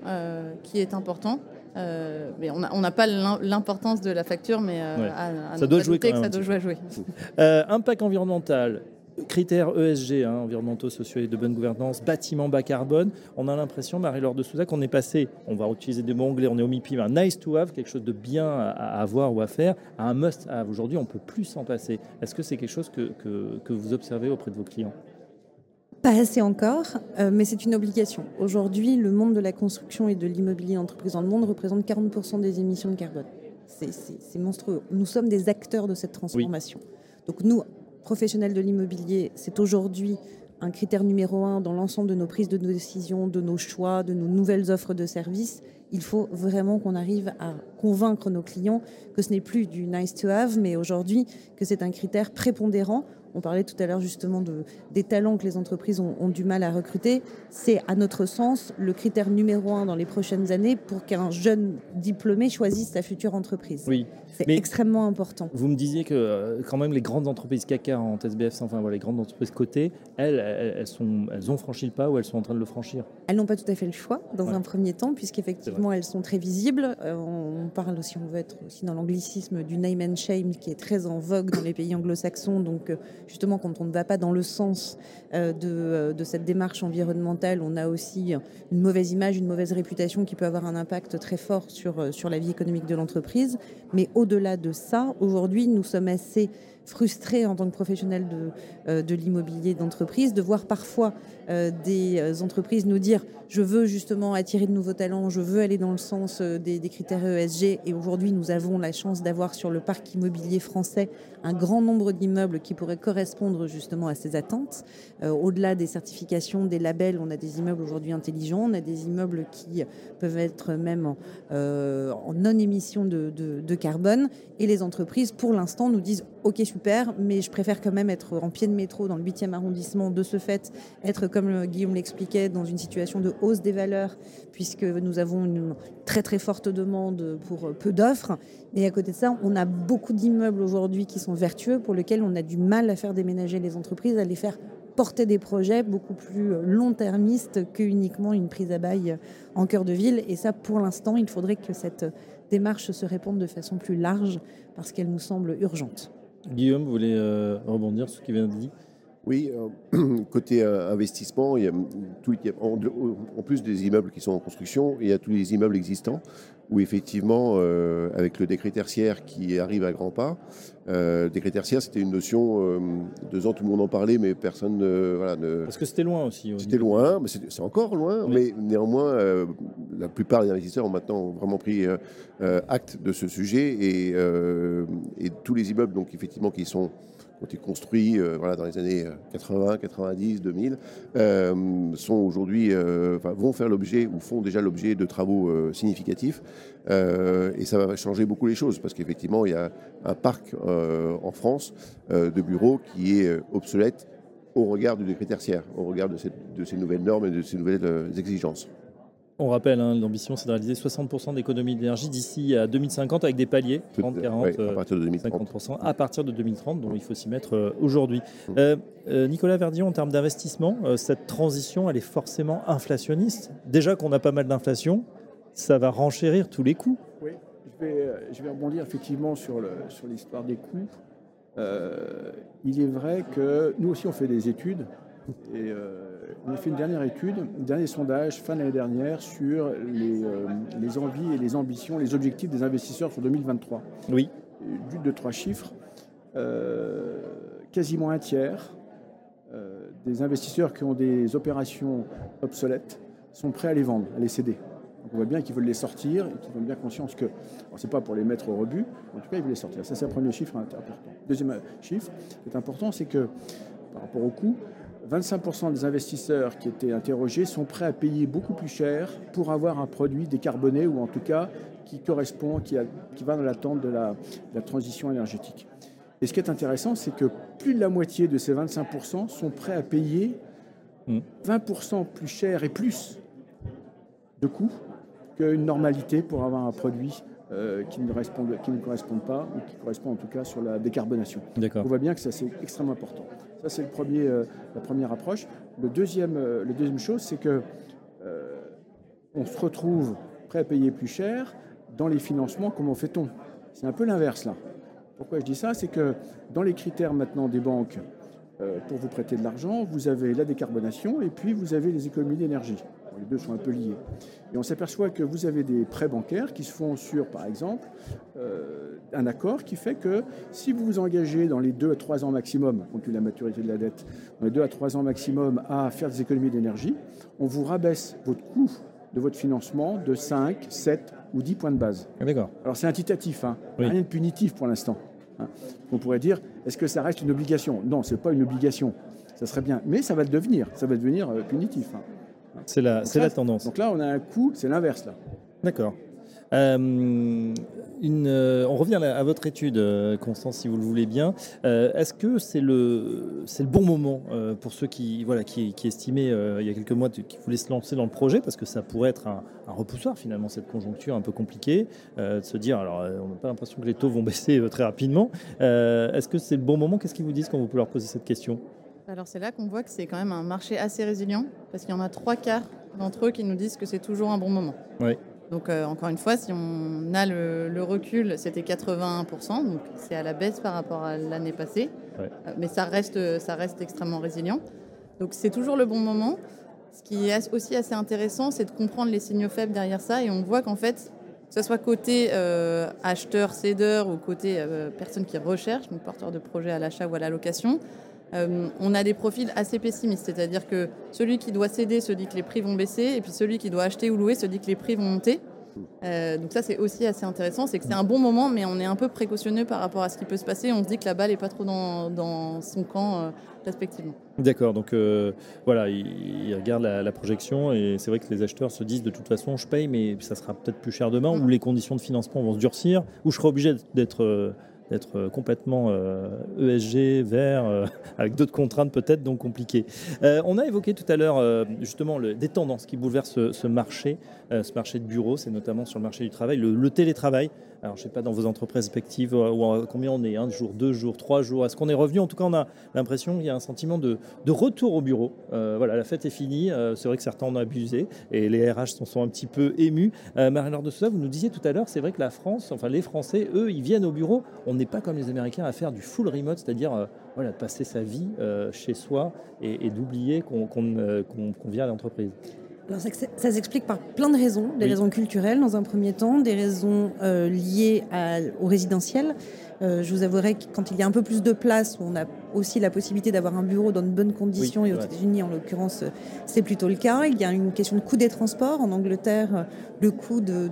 [SPEAKER 3] qui est important. mais on n'a pas l'importance de la facture, mais
[SPEAKER 2] à, ça doit jouer
[SPEAKER 3] quand ça doit jouer.
[SPEAKER 2] impact environnemental, critères ESG, hein, environnementaux, sociaux et de bonne gouvernance, bâtiment bas carbone, on a l'impression, Marie-Laure de Souza, qu'on est passé, on va utiliser des mots anglais, on est au MIPIM, un nice to have, quelque chose de bien à avoir ou à faire, à un must have. Aujourd'hui, on ne peut plus s'en passer. Est-ce que c'est quelque chose que, que, vous observez auprès de vos clients?
[SPEAKER 5] Pas assez encore, euh, mais c'est une obligation. Aujourd'hui, le monde de la construction et de l'immobilier entreprise dans le monde représente 40% des émissions de carbone. C'est monstrueux. Nous sommes des acteurs de cette transformation. Donc nous, professionnel de l'immobilier, c'est aujourd'hui un critère numéro un dans l'ensemble de nos prises de décision, de nos choix, de nos nouvelles offres de services. Il faut vraiment qu'on arrive à convaincre nos clients que ce n'est plus du nice to have, mais aujourd'hui que c'est un critère prépondérant on parlait tout à l'heure justement de, des talents que les entreprises ont, du mal à recruter. C'est à notre sens le critère numéro un dans les prochaines années pour qu'un jeune diplômé choisisse sa future entreprise.
[SPEAKER 2] Oui.
[SPEAKER 5] C'est extrêmement important.
[SPEAKER 2] Vous me disiez que euh, quand même les grandes entreprises CAC 40, SBF, enfin voilà, les grandes entreprises cotées, elles, elles, sont, elles ont franchi le pas ou elles sont en train de le franchir
[SPEAKER 5] Elles n'ont pas tout à fait le choix dans un premier temps, puisqu'effectivement elles sont très visibles. Euh, on parle, si on veut être aussi dans l'anglicisme, du name and shame qui est très en vogue dans les pays anglo-saxons. Donc euh, justement quand on ne va pas dans le sens euh, euh, de, cette démarche environnementale, on a aussi une mauvaise image, une mauvaise réputation qui peut avoir un impact très fort sur, euh, sur la vie économique de l'entreprise. Mais au-delà de ça, aujourd'hui, nous sommes assez frustrés en tant que professionnels de, de l'immobilier d'entreprise de voir parfois des entreprises nous dire je veux justement attirer de nouveaux talents, je veux aller dans le sens des, critères ESG. Et aujourd'hui, nous avons la chance d'avoir sur le parc immobilier français un grand nombre d'immeubles qui pourraient correspondre justement à ces attentes. Euh, au-delà des certifications, des labels, on a des immeubles aujourd'hui intelligents, on a des immeubles qui peuvent être même en, euh, non-émission de, carbone. Et les entreprises, pour l'instant, nous disent Ok, super, mais je préfère quand même être en pied de métro dans le 8e arrondissement. De ce fait, être, comme Guillaume l'expliquait, dans une situation de hausse des valeurs, puisque nous avons une très très forte demande pour peu d'offres. Et à côté de ça, on a beaucoup d'immeubles aujourd'hui qui sont vertueux, pour lesquels on a du mal à faire déménager les entreprises, à les faire porter des projets beaucoup plus long-termistes que uniquement une prise à bail en cœur de ville. Et ça, pour l'instant, il faudrait que cette démarche se répande de façon plus large parce qu'elle nous semble urgente.
[SPEAKER 2] Guillaume, vous voulez euh, rebondir sur ce qui vient de dire
[SPEAKER 6] oui, euh, *clears throat* côté euh, investissement, il y a tout, en, plus des immeubles qui sont en construction, il y a tous les immeubles existants. où effectivement, euh, avec le décret tertiaire qui arrive à grands pas, euh, décret tertiaire, c'était une notion, euh, deux ans tout le monde en parlait, mais personne ne... Voilà, ne...
[SPEAKER 2] Parce que c'était loin aussi. au
[SPEAKER 6] C'était loin, mais c'est c'est encore loin,
[SPEAKER 2] Oui.
[SPEAKER 6] mais néanmoins, la plupart des investisseurs ont maintenant vraiment pris euh, euh, acte de ce sujet et, euh, et tous les immeubles, donc effectivement, qui sont ont été construits dans les années 80, 90, 2000, euh, sont aujourd'hui, vont faire l'objet ou font déjà l'objet de travaux significatifs. Et ça va changer beaucoup les choses parce qu'effectivement, il y a un parc en France de bureaux qui est obsolète au regard du décret tertiaire, au regard de, ces nouvelles normes et de ces nouvelles exigences.
[SPEAKER 2] On rappelle, hein, l'ambition, c'est de réaliser 60% d'économie d'énergie d'ici à 2050 avec des paliers, 30, 40,
[SPEAKER 6] Ouais,
[SPEAKER 2] euh,
[SPEAKER 6] à partir de 2030.
[SPEAKER 2] 50% à partir de 2030, donc il faut s'y mettre euh, aujourd'hui.
[SPEAKER 6] Mm.
[SPEAKER 2] Euh, Nicolas Verdier, en termes d'investissement, cette transition, elle est forcément inflationniste. Déjà qu'on a pas mal d'inflation, ça va renchérir tous les coûts.
[SPEAKER 4] Oui, je vais, je vais rebondir effectivement sur l'histoire des coûts. Euh, il est vrai que nous aussi on fait des études et euh, on a fait une dernière étude, un dernier sondage fin d'année dernière sur les, euh, les envies et les ambitions, les objectifs des investisseurs sur 2023.
[SPEAKER 2] Oui.
[SPEAKER 4] Une de trois chiffres, euh, quasiment un tiers des investisseurs qui ont des opérations obsolètes sont prêts à les vendre, à les céder. Donc on voit bien qu'ils veulent les sortir et qu'ils ont bien conscience que, ce n'est pas pour les mettre au rebut, en tout cas ils veulent les sortir. Ça c'est un premier chiffre important. Deuxième chiffre qui est important, c'est que par rapport au coût, 25% des investisseurs qui étaient interrogés sont prêts à payer beaucoup plus cher pour avoir un produit décarboné ou en tout cas qui correspond, qui, va dans l'attente de la, de la transition énergétique. Et ce qui est intéressant, c'est que plus de la moitié de ces 25% sont prêts à payer
[SPEAKER 2] Mm.
[SPEAKER 4] 20% plus cher et plus de coûts qu'une normalité pour avoir un produit euh, qui, ne répondent- qui ne correspond pas ou qui correspond en tout cas sur la décarbonation. On voit bien que ça c'est extrêmement important. Ça c'est le premier, euh, la première approche. Le deuxième, euh, le deuxième chose, c'est que euh, on se retrouve prêt à payer plus cher dans les financements. Comment fait-on? C'est un peu l'inverse là. Pourquoi je dis ça? C'est que dans les critères maintenant des banques pour vous prêter de l'argent, vous avez la décarbonation et puis vous avez les économies d'énergie. Les deux sont un peu liés. Et on s'aperçoit que vous avez des prêts bancaires qui se font sur, par exemple, euh, un accord qui fait que si vous vous engagez dans les deux à trois ans maximum, compte tenu de la maturité de la dette, dans les deux à trois ans maximum à faire des économies d'énergie, on vous rabaisse votre coût de votre financement de 5, 7 ou 10 points de base.
[SPEAKER 2] Ah, D'accord.
[SPEAKER 4] Alors c'est incitatif, hein.
[SPEAKER 2] Oui.
[SPEAKER 4] rien de punitif pour l'instant. Hein. On pourrait dire, est-ce que ça reste une obligation? Non, c'est pas une obligation. Ça serait bien, mais ça va le devenir. Ça va devenir euh, punitif. hein.
[SPEAKER 2] C'est la, la tendance.
[SPEAKER 4] Donc là, on a un coût, c'est l'inverse là.
[SPEAKER 2] D'accord. Euh, une, euh, on revient à, à votre étude, euh, Constance, si vous le voulez bien. Euh, Est-ce que c'est le, c'est le bon moment pour ceux qui, voilà, qui, qui estimaient il y a quelques mois qui voulaient se lancer dans le projet parce que ça pourrait être un, un repoussoir finalement cette conjoncture un peu compliquée de se dire alors on n'a pas l'impression que les taux vont *laughs* baisser très rapidement. Est-ce que c'est le bon moment? Qu'est-ce qu'ils vous disent quand vous pouvez leur poser cette question?
[SPEAKER 3] Alors c'est là qu'on voit que c'est quand même un marché assez résilient, parce qu'il y en a trois quarts d'entre eux qui nous disent que c'est toujours un bon moment.
[SPEAKER 2] Oui.
[SPEAKER 3] Donc euh, encore une fois, si on a le, le recul, c'était 81%, donc c'est à la baisse par rapport à l'année passée,
[SPEAKER 2] Ouais.
[SPEAKER 3] Euh, mais ça reste, ça reste extrêmement résilient. Donc c'est toujours le bon moment. Ce qui est aussi assez intéressant, c'est de comprendre les signaux faibles derrière ça, et on voit qu'en fait, que ce soit côté euh, acheteur, cédeur ou côté personne qui recherche, donc porteur de projet à l'achat ou à la location, euh, on a des profils assez pessimistes. C'est-à-dire que celui qui doit céder se dit que les prix vont baisser, et puis celui qui doit acheter ou louer se dit que les prix vont monter. Euh, donc ça, c'est aussi assez intéressant. C'est que c'est un bon moment, mais on est un peu précautionneux par rapport à ce qui peut se passer. On se dit que la balle n'est pas trop dans, dans son camp, euh, respectivement.
[SPEAKER 2] D'accord, donc euh, voilà, ils, ils regardent la, la projection et c'est vrai que les acheteurs se disent de toute façon je paye mais ça sera peut-être plus cher demain ou les conditions de financement vont se durcir ou je serai obligé d'être d'être euh, complètement euh, ESG, vert, euh, *laughs* avec d'autres contraintes peut-être donc compliquées. On a évoqué tout à l'heure justement des tendances qui bouleversent ce, marché, ce marché de bureau, c'est notamment sur le marché du travail, le, télétravail. Alors je ne sais pas dans vos entreprises respectives euh, combien on est, un jour, deux jours, trois jours, est-ce qu'on est revenu? En tout cas on a l'impression qu'il y a un sentiment de, retour au bureau. Voilà, la fête est finie, c'est vrai que certains en ont abusé et les RH sont, un petit peu émus. Euh, Marie-Laure de Souza, vous nous disiez tout à l'heure, c'est vrai que la France, enfin les Français, eux, ils viennent au bureau. N'est pas comme les Américains à faire du full remote, c'est-à-dire euh, voilà, passer sa vie euh, chez soi et, et d'oublier qu'on qu'on, euh, vient à l'entreprise.
[SPEAKER 5] ça, s'explique par plein de raisons. Des raisons culturelles dans un premier temps, des raisons liées au résidentiel. Je vous avouerai que quand il y a un peu plus de place, on a aussi la possibilité d'avoir un bureau dans de bonnes conditions. et aux États-Unis, en l'occurrence, c'est plutôt le cas. Il y a une question de coût des transports. En Angleterre, le coût de,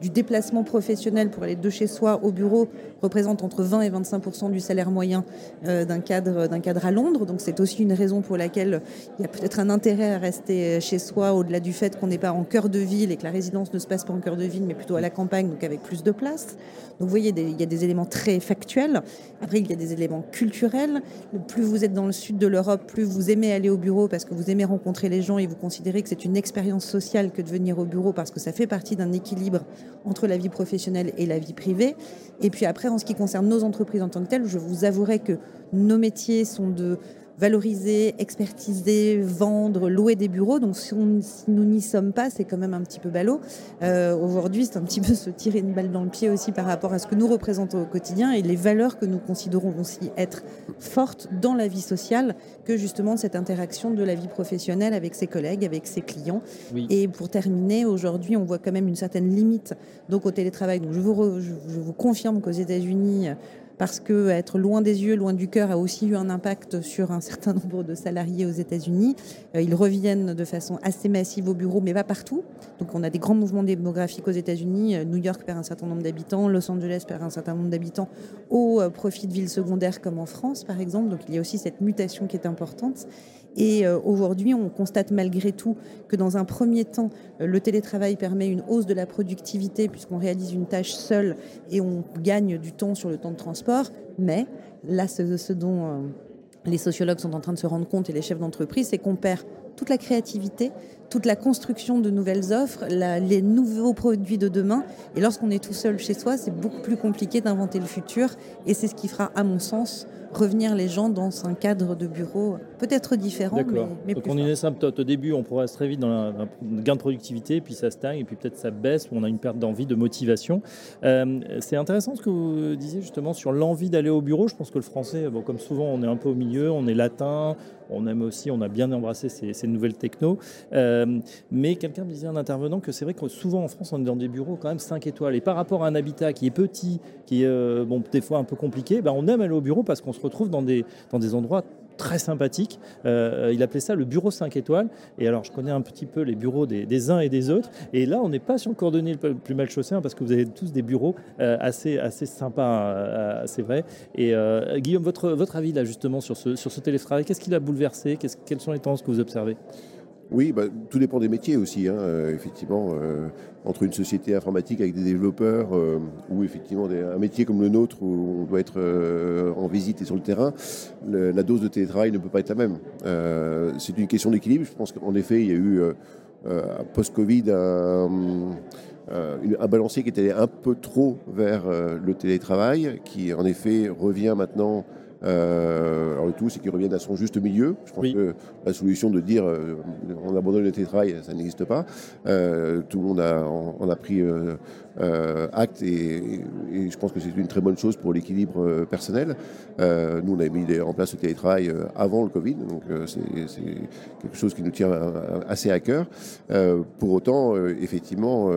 [SPEAKER 5] du déplacement professionnel pour aller de chez soi au bureau représente entre 20 et 25% du salaire moyen euh, d'un cadre, d'un cadre à Londres. Donc c'est aussi une raison pour laquelle il y a peut-être un intérêt à rester chez soi, au-delà du fait qu'on n'est pas en cœur de ville et que la résidence ne se passe pas en cœur de ville, mais plutôt à la campagne, donc avec plus de place. Donc vous voyez, il y a des éléments très factuels. Après, il y a des éléments culturels. Plus vous êtes dans le sud de l'Europe, plus vous aimez aller au bureau parce que vous aimez rencontrer les gens et vous considérez que c'est une expérience sociale que de venir au bureau parce que ça fait partie d'un équilibre entre la vie professionnelle et la vie privée. Et puis après, en ce qui concerne nos entreprises en tant que telles, je vous avouerai que nos métiers sont de valoriser, expertiser, vendre, louer des bureaux. Donc si, nous n'y sommes pas, c'est quand même un petit peu ballot. Euh, aujourd'hui, c'est un petit *laughs* peu se tirer une balle dans le pied aussi par rapport à ce que nous représentons au quotidien et les valeurs que nous considérons aussi être fortes dans la vie sociale que justement cette interaction de la vie professionnelle avec ses collègues, avec ses clients. Et pour terminer, aujourd'hui, on voit quand même une certaine limite donc au télétravail. Donc je vous, je vous confirme qu'aux États-Unis, parce que être loin des yeux, loin du cœur a aussi eu un impact sur un certain nombre de salariés aux États-Unis. Euh, ils reviennent de façon assez massive au bureau, mais pas partout. Donc on a des grands mouvements démographiques aux États-Unis. Euh, New York perd un certain nombre d'habitants, Los Angeles perd un certain nombre d'habitants au euh, profit de villes secondaires comme en France, par exemple. Donc il y a aussi cette mutation qui est importante. Et euh, aujourd'hui, on constate malgré tout que dans un premier temps, euh, le télétravail permet une hausse de la productivité puisqu'on réalise une tâche seule et on gagne du temps sur le temps de transport. Mais là, ce, dont euh, les sociologues sont en train de se rendre compte et les chefs d'entreprise, c'est qu'on perd toute la créativité, toute la construction de nouvelles offres, les nouveaux produits de demain. Et lorsqu'on est tout seul chez soi, c'est beaucoup plus compliqué d'inventer le futur. Et c'est ce qui fera, à mon sens, revenir les gens dans un cadre de bureau peut-être différent. Mais,
[SPEAKER 2] mais Donc on est. Au début, on progresse très vite dans un gain de productivité, puis ça stagne, et puis peut-être ça baisse, ou on a une perte d'envie, de motivation. Euh, c'est intéressant ce que vous disiez justement sur l'envie d'aller au bureau. Je pense que le français, bon, comme souvent, on est un peu au milieu, on est latin, on aime aussi, on a bien embrassé ces, nouvelles techno. Euh, mais quelqu'un me disait, un intervenant, que c'est vrai que souvent en France, on est dans des bureaux quand même 5 étoiles. Et par rapport à un habitat qui est petit, qui est euh, bon, des fois un peu compliqué, ben on aime aller au bureau parce qu'on se retrouve dans des, dans des endroits très sympathique. Euh, il appelait ça le bureau 5 étoiles. Et alors, je connais un petit peu les bureaux des, uns et des autres. Et là, on n'est pas sur le cordonnier le plus mal chaussé, hein, parce que vous avez tous des bureaux euh, assez, assez sympas, euh, c'est vrai. Et Guillaume, votre, votre avis là, justement, sur ce, sur ce télétravail, qu'est-ce qui l'a bouleversé? Quelles sont les tendances que vous observez?
[SPEAKER 6] Oui, bah, tout dépend des métiers aussi. Hein. Euh, effectivement, euh, entre une société informatique avec des développeurs euh, ou effectivement un métier comme le nôtre où on doit être en visite et sur le terrain, la dose de télétravail ne peut pas être la même. c'est une question d'équilibre. Je pense qu'en effet, il y a eu post-Covid un, balancier qui était un peu trop vers le télétravail, qui en effet revient maintenant alors le tout, c'est qu'ils reviennent à son juste milieu. Je pense que la solution de dire euh, on abandonne le télétravail, ça n'existe pas. Euh, tout le monde a, en, a pris acte et, je pense que c'est une très bonne chose pour l'équilibre personnel. nous, on a mis en place le télétravail avant le Covid, donc c'est quelque chose qui nous tient assez à cœur. pour autant, effectivement,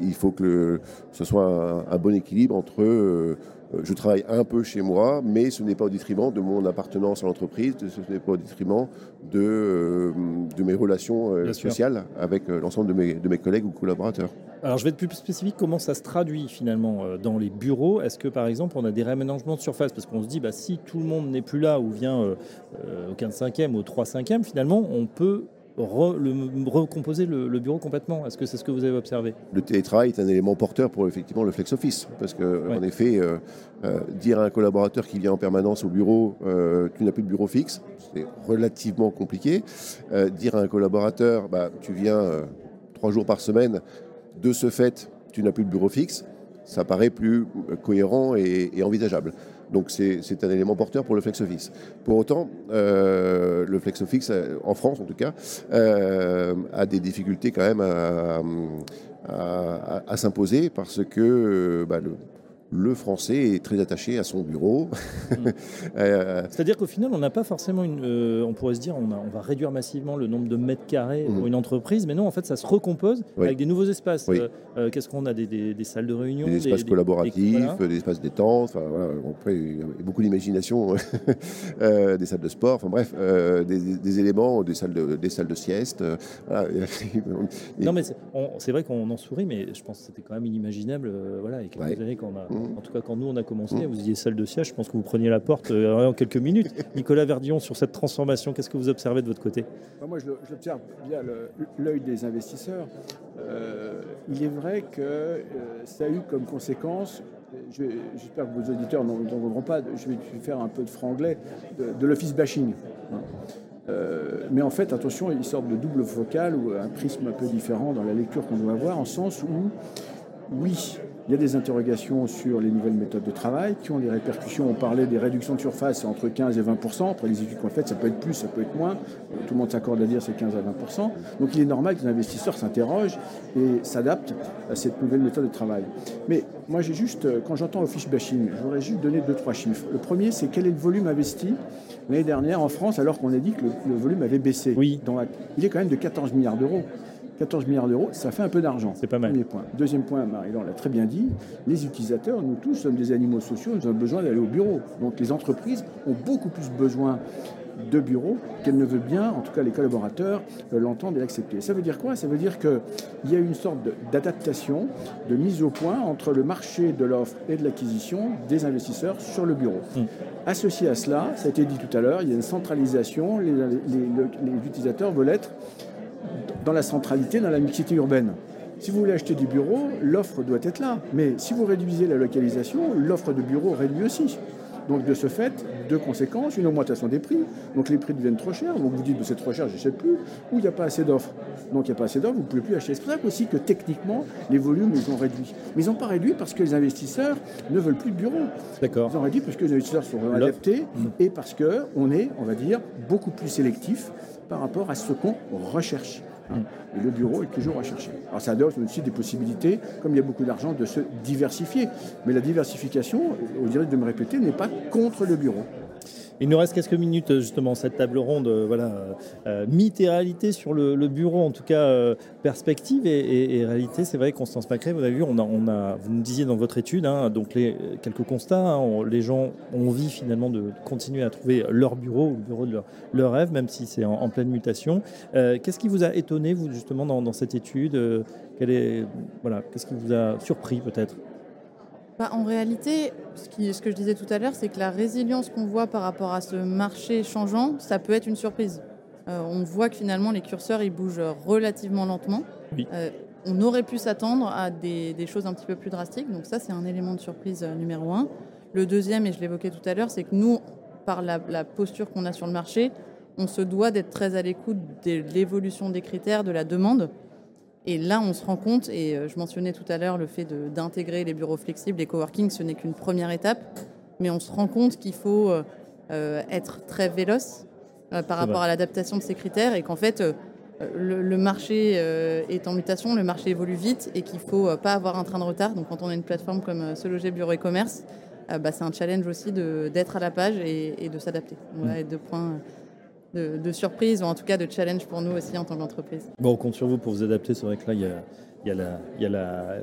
[SPEAKER 6] il faut que ce soit un bon équilibre entre euh, je travaille un peu chez moi, mais ce n'est pas au détriment de mon appartenance à l'entreprise, ce n'est pas au détriment de, euh, de mes relations euh, sociales avec l'ensemble de mes, de mes collègues ou collaborateurs.
[SPEAKER 2] Alors je vais être plus spécifique, comment ça se traduit finalement dans les bureaux? Est-ce que par exemple on a des réaménagements de surface? Parce qu'on se dit, bah, si tout le monde n'est plus là ou vient au 15-5e, au 3-5e, finalement on peut recomposer le, bureau complètement Est-ce que c'est ce que vous avez observé?
[SPEAKER 6] Le télétravail est un élément porteur pour effectivement le flex office. Parce que, en effet, euh, euh, dire à un collaborateur qui vient en permanence au bureau, euh, tu n'as plus de bureau fixe, c'est relativement compliqué. dire à un collaborateur, bah, tu viens trois jours par semaine, de ce fait, tu n'as plus de bureau fixe, ça paraît plus cohérent et envisageable. Donc c'est un élément porteur pour le flex office. Pour autant, euh, le flex office, euh, en France en tout cas, euh, a des difficultés quand même à, s'imposer parce que bah, le français est très attaché à son bureau. *laughs*
[SPEAKER 2] euh, C'est-à-dire qu'au final, on n'a pas forcément une. Euh, on pourrait se dire, on, a, on, va réduire massivement le nombre de mètres carrés pour mmh. une entreprise, mais non, en fait, ça se recompose oui. avec des nouveaux espaces. Oui. Euh, Qu'est-ce qu'on a des, des, des, salles de réunion
[SPEAKER 6] Des espaces des, collaboratifs, des, voilà. des espaces détente. Enfin, voilà, après, il y a beaucoup d'imagination. *laughs* Des salles de sport, enfin bref, des, éléments, des salles de, des salles de sieste.
[SPEAKER 2] voilà. *laughs* non, mais c'est vrai qu'on en sourit, mais je pense que c'était quand même inimaginable. voilà, il y a quelques ouais. années, quand on a. Mmh. En tout cas, quand nous, on a commencé, mmh. vous disiez salle de siège, je pense que vous preniez la porte euh, en quelques minutes. *laughs* Nicolas Verdion, sur cette transformation, qu'est-ce que vous observez de votre côté?
[SPEAKER 4] Moi, j'observe bien l'œil des investisseurs. Euh, il est vrai que euh, ça a eu comme conséquence j'espère que vos auditeurs n'en voudront pas, je vais faire un peu de franglais, de, de l'office bashing. Euh, mais en fait, attention, il sort de double focale ou un prisme un peu différent dans la lecture qu'on doit avoir, en sens où, oui, il y a des interrogations sur les nouvelles méthodes de travail qui ont des répercussions. On parlait des réductions de surface entre 15 et 20% Après les études qu'on a faites, ça peut être plus, ça peut être moins. Tout le monde s'accorde à dire c'est 15 à 20% Donc il est normal que les investisseurs s'interrogent et s'adaptent à cette nouvelle méthode de travail. Mais moi, j'ai juste, quand j'entends office bashing, je voudrais juste donner deux, trois chiffres. Le premier, c'est quel est le volume investi l'année dernière en France alors qu'on a dit que le, le volume avait baissé.
[SPEAKER 2] Oui.
[SPEAKER 4] Dans la... Il est quand même de 14 milliards d'euros. 14 milliards d'euros, ça fait un peu d'argent.
[SPEAKER 2] C'est pas mal.
[SPEAKER 4] Premier point. Deuxième point, Marie-Laure l'a très bien dit, les utilisateurs, nous tous sommes des animaux sociaux, nous avons besoin d'aller au bureau. Donc les entreprises ont beaucoup plus besoin de bureaux qu'elles ne veulent bien, en tout cas les collaborateurs, euh, l'entendent et l'accepter. Ça veut dire quoi? Ça veut dire qu'il y a une sorte d'adaptation, de, mise au point entre le marché de l'offre et de l'acquisition des investisseurs sur le bureau. Mmh. Associé à cela, ça a été dit tout à l'heure, il y a une centralisation, les, les, les, les utilisateurs veulent être dans la centralité, dans la mixité urbaine. Si vous voulez acheter du bureau, l'offre doit être là. Mais si vous réduisez la localisation, l'offre de bureau réduit aussi. Donc de ce fait, deux conséquences, une augmentation des prix, donc les prix deviennent trop chers, donc vous dites c'est trop cher, je n'achète plus, ou il n'y a pas assez d'offres. Donc il n'y a pas assez d'offres, vous ne pouvez plus acheter. C'est pour ça aussi que techniquement, les volumes, ils ont réduit. Mais ils n'ont pas réduit parce que les investisseurs ne veulent plus de bureaux.
[SPEAKER 2] D'accord.
[SPEAKER 4] Ils ont réduit parce que les investisseurs sont adaptés et parce qu'on est, on va dire, beaucoup plus sélectif par rapport à ce qu'on recherche. Et le bureau est toujours recherché. Alors ça donne aussi des possibilités, comme il y a beaucoup d'argent, de se diversifier. Mais la diversification, au dirait de me répéter, n'est pas contre le bureau.
[SPEAKER 2] Il nous reste quelques minutes justement cette table ronde, voilà, euh, mythe et réalité sur le, bureau, en tout cas euh, perspective et, et, réalité. C'est vrai, Constance Macré, vous avez vu, on a, vous nous disiez dans votre étude, hein, donc les, quelques constats. Hein, les gens ont envie finalement de continuer à trouver leur bureau, le bureau de leur, rêve, même si c'est en, pleine mutation. Euh, Qu'est-ce qui vous a étonné, vous justement, dans, cette étude est, voilà, qu'est-ce qui vous a surpris peut-être?
[SPEAKER 3] Bah, en réalité, ce, qui, ce, que je disais tout à l'heure, c'est que la résilience qu'on voit par rapport à ce marché changeant, ça peut être une surprise. Euh, on voit que finalement, les curseurs, ils bougent relativement lentement.
[SPEAKER 2] Oui.
[SPEAKER 3] Euh, on aurait pu s'attendre à des, des, choses un petit peu plus drastiques. Donc ça, c'est un élément de surprise euh, numéro un. Le deuxième, et je l'évoquais tout à l'heure, c'est que nous, par la, la posture qu'on a sur le marché, on se doit d'être très à l'écoute de l'évolution des critères, de la demande. Et là, on se rend compte, et je mentionnais tout à l'heure le fait d'intégrer les bureaux flexibles, les coworking, ce n'est qu'une première étape, mais on se rend compte qu'il faut euh, être très véloce euh, par rapport à l'adaptation de ces critères et qu'en fait, euh, le, le, marché euh, est en mutation, le marché évolue vite et qu'il ne faut pas avoir un train de retard. Donc quand on a une plateforme comme Se Loger Bureau et Commerce, bah, c'est un challenge aussi d'être à la page et, et de s'adapter. Voilà, et deux points de, de, surprise ou en tout cas de challenge pour nous aussi en tant qu'entreprise.
[SPEAKER 2] Bon, on compte sur vous pour vous adapter. C'est vrai que là, il y a, il y a la, il y a la,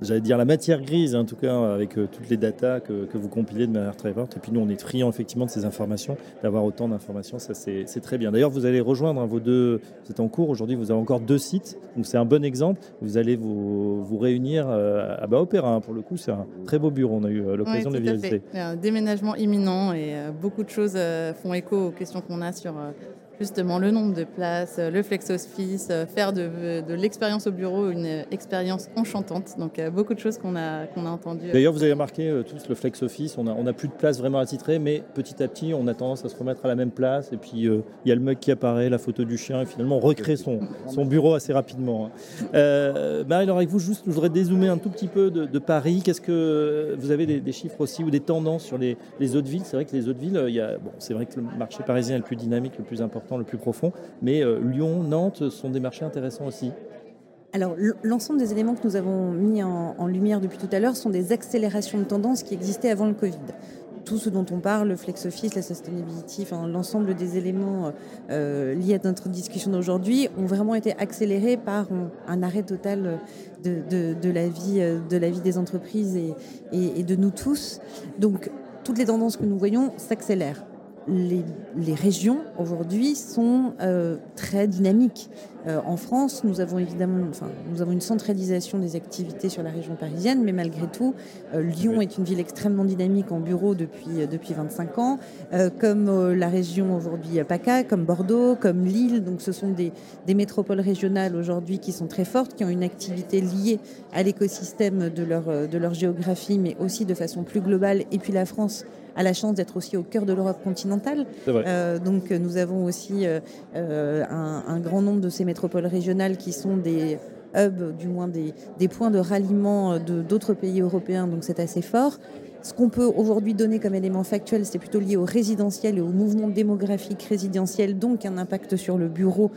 [SPEAKER 2] j'allais dire la matière grise, en tout cas avec euh, toutes les datas que, que, vous compilez de manière très forte. Et puis nous, on est friands effectivement de ces informations, d'avoir autant d'informations, ça c'est très bien. D'ailleurs, vous allez rejoindre hein, vos deux, c'est en cours aujourd'hui, vous avez encore deux sites, donc c'est un bon exemple. Vous allez vous, vous réunir euh, à Bas Opéra, hein. pour le coup, c'est un très beau bureau, on a eu euh, l'occasion
[SPEAKER 3] oui,
[SPEAKER 2] de visiter.
[SPEAKER 3] Un déménagement imminent et beaucoup de choses font écho aux questions qu'on a sur justement le nombre de places, le flex office, faire de, l'expérience au bureau une expérience enchantante. Donc euh, beaucoup de choses qu'on a, a entendues.
[SPEAKER 2] D'ailleurs, vous avez remarqué euh, tous le flex office, on n'a a plus de place vraiment attitrée, mais petit à petit, on a tendance à se remettre à la même place. Et puis, euh, il y a le mug qui apparaît, la photo du chien, et finalement, on recrée son, bureau assez rapidement. Euh, Marie-Laure, avec vous, juste, je voudrais dézoomer un tout petit peu de, Paris. Qu'est-ce que vous avez des, chiffres aussi ou des tendances sur les, autres villes? C'est vrai que les autres villes, c'est vrai que le marché parisien est le plus dynamique, le plus important le plus profond, mais euh, Lyon, Nantes sont des marchés intéressants aussi.
[SPEAKER 5] alors, l'ensemble des éléments que nous avons mis en, lumière depuis tout à l'heure sont des accélérations de tendances qui existaient avant le Covid. Tout ce dont on parle, le flex office, la sustainability, l'ensemble des éléments euh, liés à notre discussion d'aujourd'hui ont vraiment été accélérés par un arrêt total de, la, vie, euh, de la vie des entreprises et de nous tous. Donc, toutes les tendances que nous voyons s'accélèrent les, régions aujourd'hui sont euh, très dynamiques. Euh, en France, nous avons évidemment, enfin, nous avons une centralisation des activités sur la région parisienne, mais malgré tout, euh, Lyon est une ville extrêmement dynamique en bureau depuis depuis 25 ans, comme la région aujourd'hui PACA, comme Bordeaux, comme Lille. Donc, ce sont des, des métropoles régionales aujourd'hui qui sont très fortes, qui ont une activité liée à l'écosystème de leur de leur géographie, mais aussi de façon plus globale. Et puis la France a la chance d'être aussi au cœur de l'Europe continentale. Euh, donc nous avons aussi euh, euh, un, grand nombre de ces métropoles régionales qui sont des hubs, du moins des, des points de ralliement d'autres pays européens, donc c'est assez fort. Ce qu'on peut aujourd'hui donner comme élément factuel, c'est plutôt lié au résidentiel et au mouvement démographique résidentiel, donc un impact sur le bureau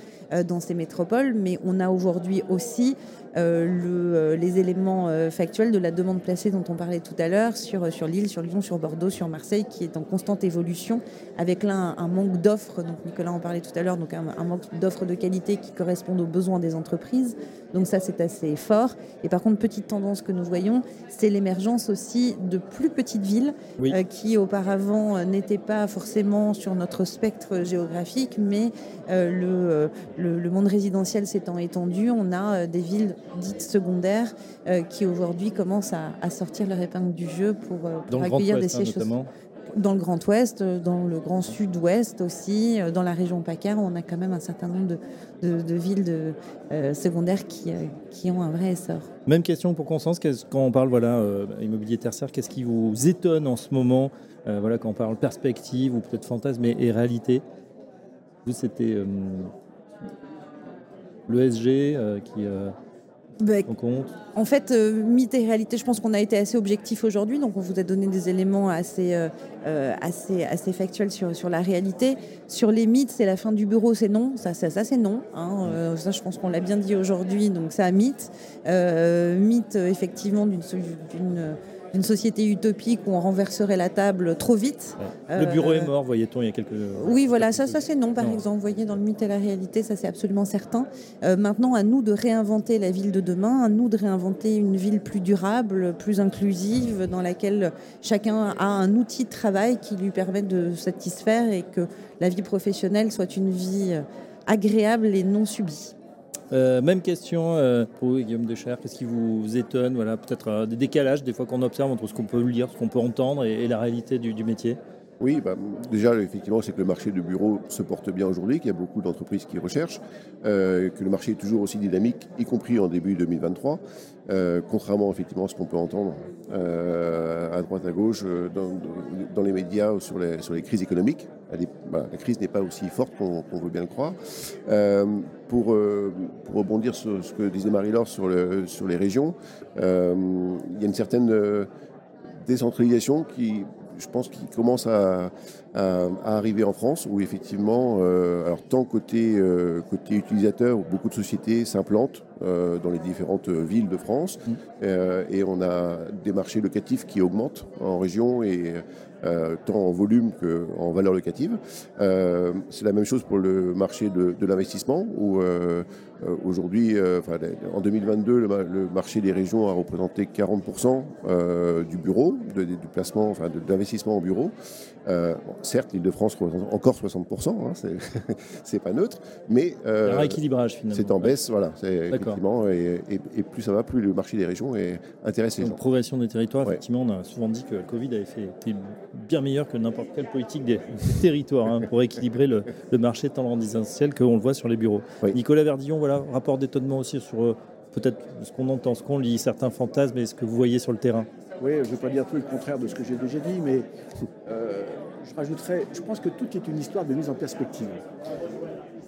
[SPEAKER 5] dans ces métropoles. Mais on a aujourd'hui aussi euh, le, euh, les éléments euh, factuels de la demande placée dont on parlait tout à l'heure sur, sur Lille, sur Lyon, sur Bordeaux, sur Marseille, qui est en constante évolution, avec là un, manque d'offres, donc Nicolas en parlait tout à l'heure, donc un, manque d'offres de qualité qui correspondent aux besoins des entreprises. Donc ça, c'est assez fort. Et par contre, petite tendance que nous voyons, c'est l'émergence aussi de plus petites villes qui auparavant n'étaient pas forcément sur notre spectre géographique, mais le, le, le, monde résidentiel s'étant étendu, on a des villes dites secondaires euh, qui aujourd'hui commencent à, sortir leur épingle du jeu pour, euh, accueillir des hein, sièges Dans le Grand Ouest, euh, dans le Grand Sud-Ouest aussi, dans la région PACA, on a quand même un certain nombre de, villes de, secondaires qui, qui ont un vrai essor.
[SPEAKER 2] Même question pour Constance, quand on parle voilà, immobilier tertiaire, qu'est-ce qui vous étonne en ce moment voilà, Quand on parle perspective ou peut-être fantasme et, et réalité? Vous, c'était l'ESG qui
[SPEAKER 5] bah, en fait, euh, mythe et réalité, je pense qu'on a été assez objectif aujourd'hui, donc on vous a donné des éléments assez, euh, euh, assez, assez factuels sur, sur la réalité. Sur les mythes, c'est la fin du bureau, c'est non, ça, ça, ça c'est non. Hein. ça, je pense qu'on l'a bien dit aujourd'hui, donc ça, mythe. mythe, effectivement, d'une une société utopique où on renverserait la table trop vite.
[SPEAKER 2] Le bureau est mort, voyait-on, il y a quelques...
[SPEAKER 5] Oui, voilà, ça, ça c'est non, par exemple. Vous voyez, dans le mythe et la réalité, ça c'est absolument certain. Euh, maintenant, à nous de réinventer la ville de demain, à nous de réinventer une ville plus durable, plus inclusive, dans laquelle chacun a un outil de travail qui lui permet de satisfaire et que la vie professionnelle soit une vie euh, agréable et non subie.
[SPEAKER 2] Euh, même question euh, pour Guillaume Decher. Qu'est-ce qui vous étonne Voilà, peut-être euh, des décalages des fois qu'on observe entre ce qu'on peut lire, ce qu'on peut entendre et, la réalité du métier?
[SPEAKER 6] Oui, bah, déjà, effectivement, c'est que le marché de bureaux se porte bien aujourd'hui, qu'il y a beaucoup d'entreprises qui recherchent, euh, que le marché est toujours aussi dynamique, y compris en début 2023, euh, contrairement effectivement à ce qu'on peut entendre euh, à droite, à gauche, dans, les médias sur les, sur les crises économiques. la crise n'est pas aussi forte qu'on veut bien le croire. pour, pour, rebondir sur ce que disait Marie-Laure sur, le, sur les régions, il y a une certaine décentralisation qui je pense qu'il commence à, arriver en France, où effectivement, euh, alors tant côté, euh, côté utilisateur, beaucoup de sociétés s'implantent euh, dans les différentes villes de France, mmh. et on a des marchés locatifs qui augmentent en région et euh, tant en volume qu'en valeur locative. Euh, c'est la même chose pour le marché de, l'investissement, où euh, aujourd'hui, en 2022, le, marché des régions a représenté 40% du bureau, du placement, enfin d'investissement en bureau. Certes, l'Île-de-France représente encore 60%, hein, *laughs* c'est pas neutre, mais
[SPEAKER 2] un rééquilibrage finalement.
[SPEAKER 6] C'est en baisse, voilà, effectivement, et, plus ça va, plus le marché des régions est intéressé.
[SPEAKER 2] Donc, progression des territoires, effectivement, on a souvent dit que le Covid avait fait bien meilleur que n'importe quelle politique des, *laughs* territoires hein, pour équilibrer le, marché tant résidentiel qu'on le voit sur les bureaux. Nicolas Verdillon, voilà, rapport d'étonnement aussi sur euh, peut-être ce qu'on entend, ce qu'on lit, certains fantasmes et ce que vous voyez sur le terrain.
[SPEAKER 4] Oui, je ne vais pas dire tout le contraire de ce que j'ai déjà dit, mais euh, je rajouterais, je pense que tout est une histoire de mise en perspective.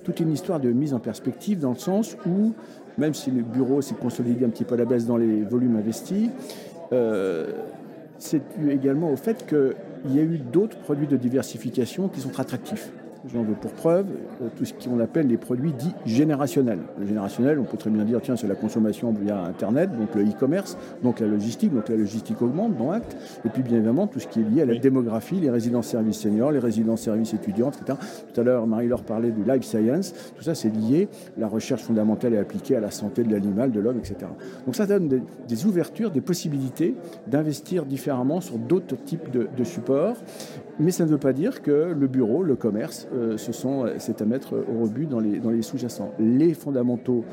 [SPEAKER 4] Tout est une histoire de mise en perspective dans le sens où, même si le bureau s'est consolidé un petit peu à la baisse dans les volumes investis, euh, c'est également au fait qu'il y a eu d'autres produits de diversification qui sont attractifs. J'en veux pour preuve euh, tout ce qu'on appelle les produits dits générationnels. Le générationnel, on peut très bien dire, tiens, c'est la consommation via Internet, donc le e-commerce, donc la logistique, donc la logistique augmente, dans Acte, et puis bien évidemment tout ce qui est lié à la démographie, les résidences services seniors, les résidences services étudiantes, etc. Tout à l'heure, Marie-Laure parlait du life science, tout ça c'est lié, la recherche fondamentale et appliquée à la santé de l'animal, de l'homme, etc. Donc ça donne des, ouvertures, des possibilités d'investir différemment sur d'autres types de, de supports, mais ça ne veut pas dire que le bureau, le commerce, euh, c'est à mettre au rebut dans les, dans les sous-jacents. Les fondamentaux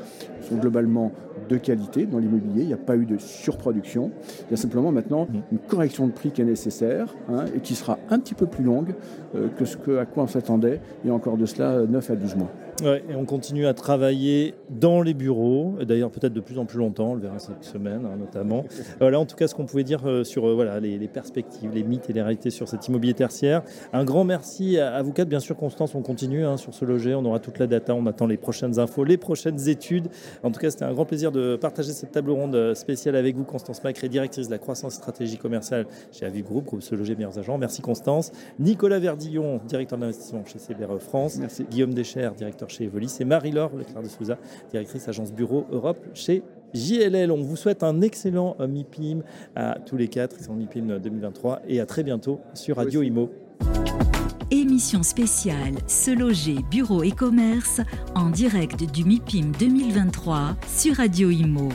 [SPEAKER 4] sont globalement de qualité dans l'immobilier. Il n'y a pas eu de surproduction. Il y a simplement maintenant mmh. une correction de prix qui est nécessaire hein, et qui sera un petit peu plus longue euh, que ce à quoi on s'attendait il y a encore de cela 9 à 12 mois.
[SPEAKER 2] Ouais, et on continue à travailler dans les bureaux, d'ailleurs peut-être de plus en plus longtemps, on le verra cette semaine hein, notamment. Voilà en tout cas ce qu'on pouvait dire euh, sur euh, voilà, les, perspectives, les mythes et les réalités sur cet immobilier tertiaire. Un grand merci à, vous quatre, bien sûr Constance, on continue hein, sur ce loger, on aura toute la data, on attend les prochaines infos, les prochaines études. En tout cas c'était un grand plaisir de partager cette table ronde euh, spéciale avec vous, Constance Macré, directrice de la croissance et stratégie commerciale chez Avis Group, groupe Se Loger Meilleurs Agents. Merci Constance. Nicolas Verdillon, directeur d'investissement chez CBR France. Merci. Guillaume Deschers, directeur chez Evolis, et Marie-Laure Leclerc de Souza, directrice agence bureau Europe chez JLL. On vous souhaite un excellent euh, MIPIM à tous les quatre, c'est MIPIM 2023 et à très bientôt sur Radio Imo.
[SPEAKER 1] Émission spéciale Se loger, bureau et commerce en direct du MIPIM 2023 sur Radio Imo.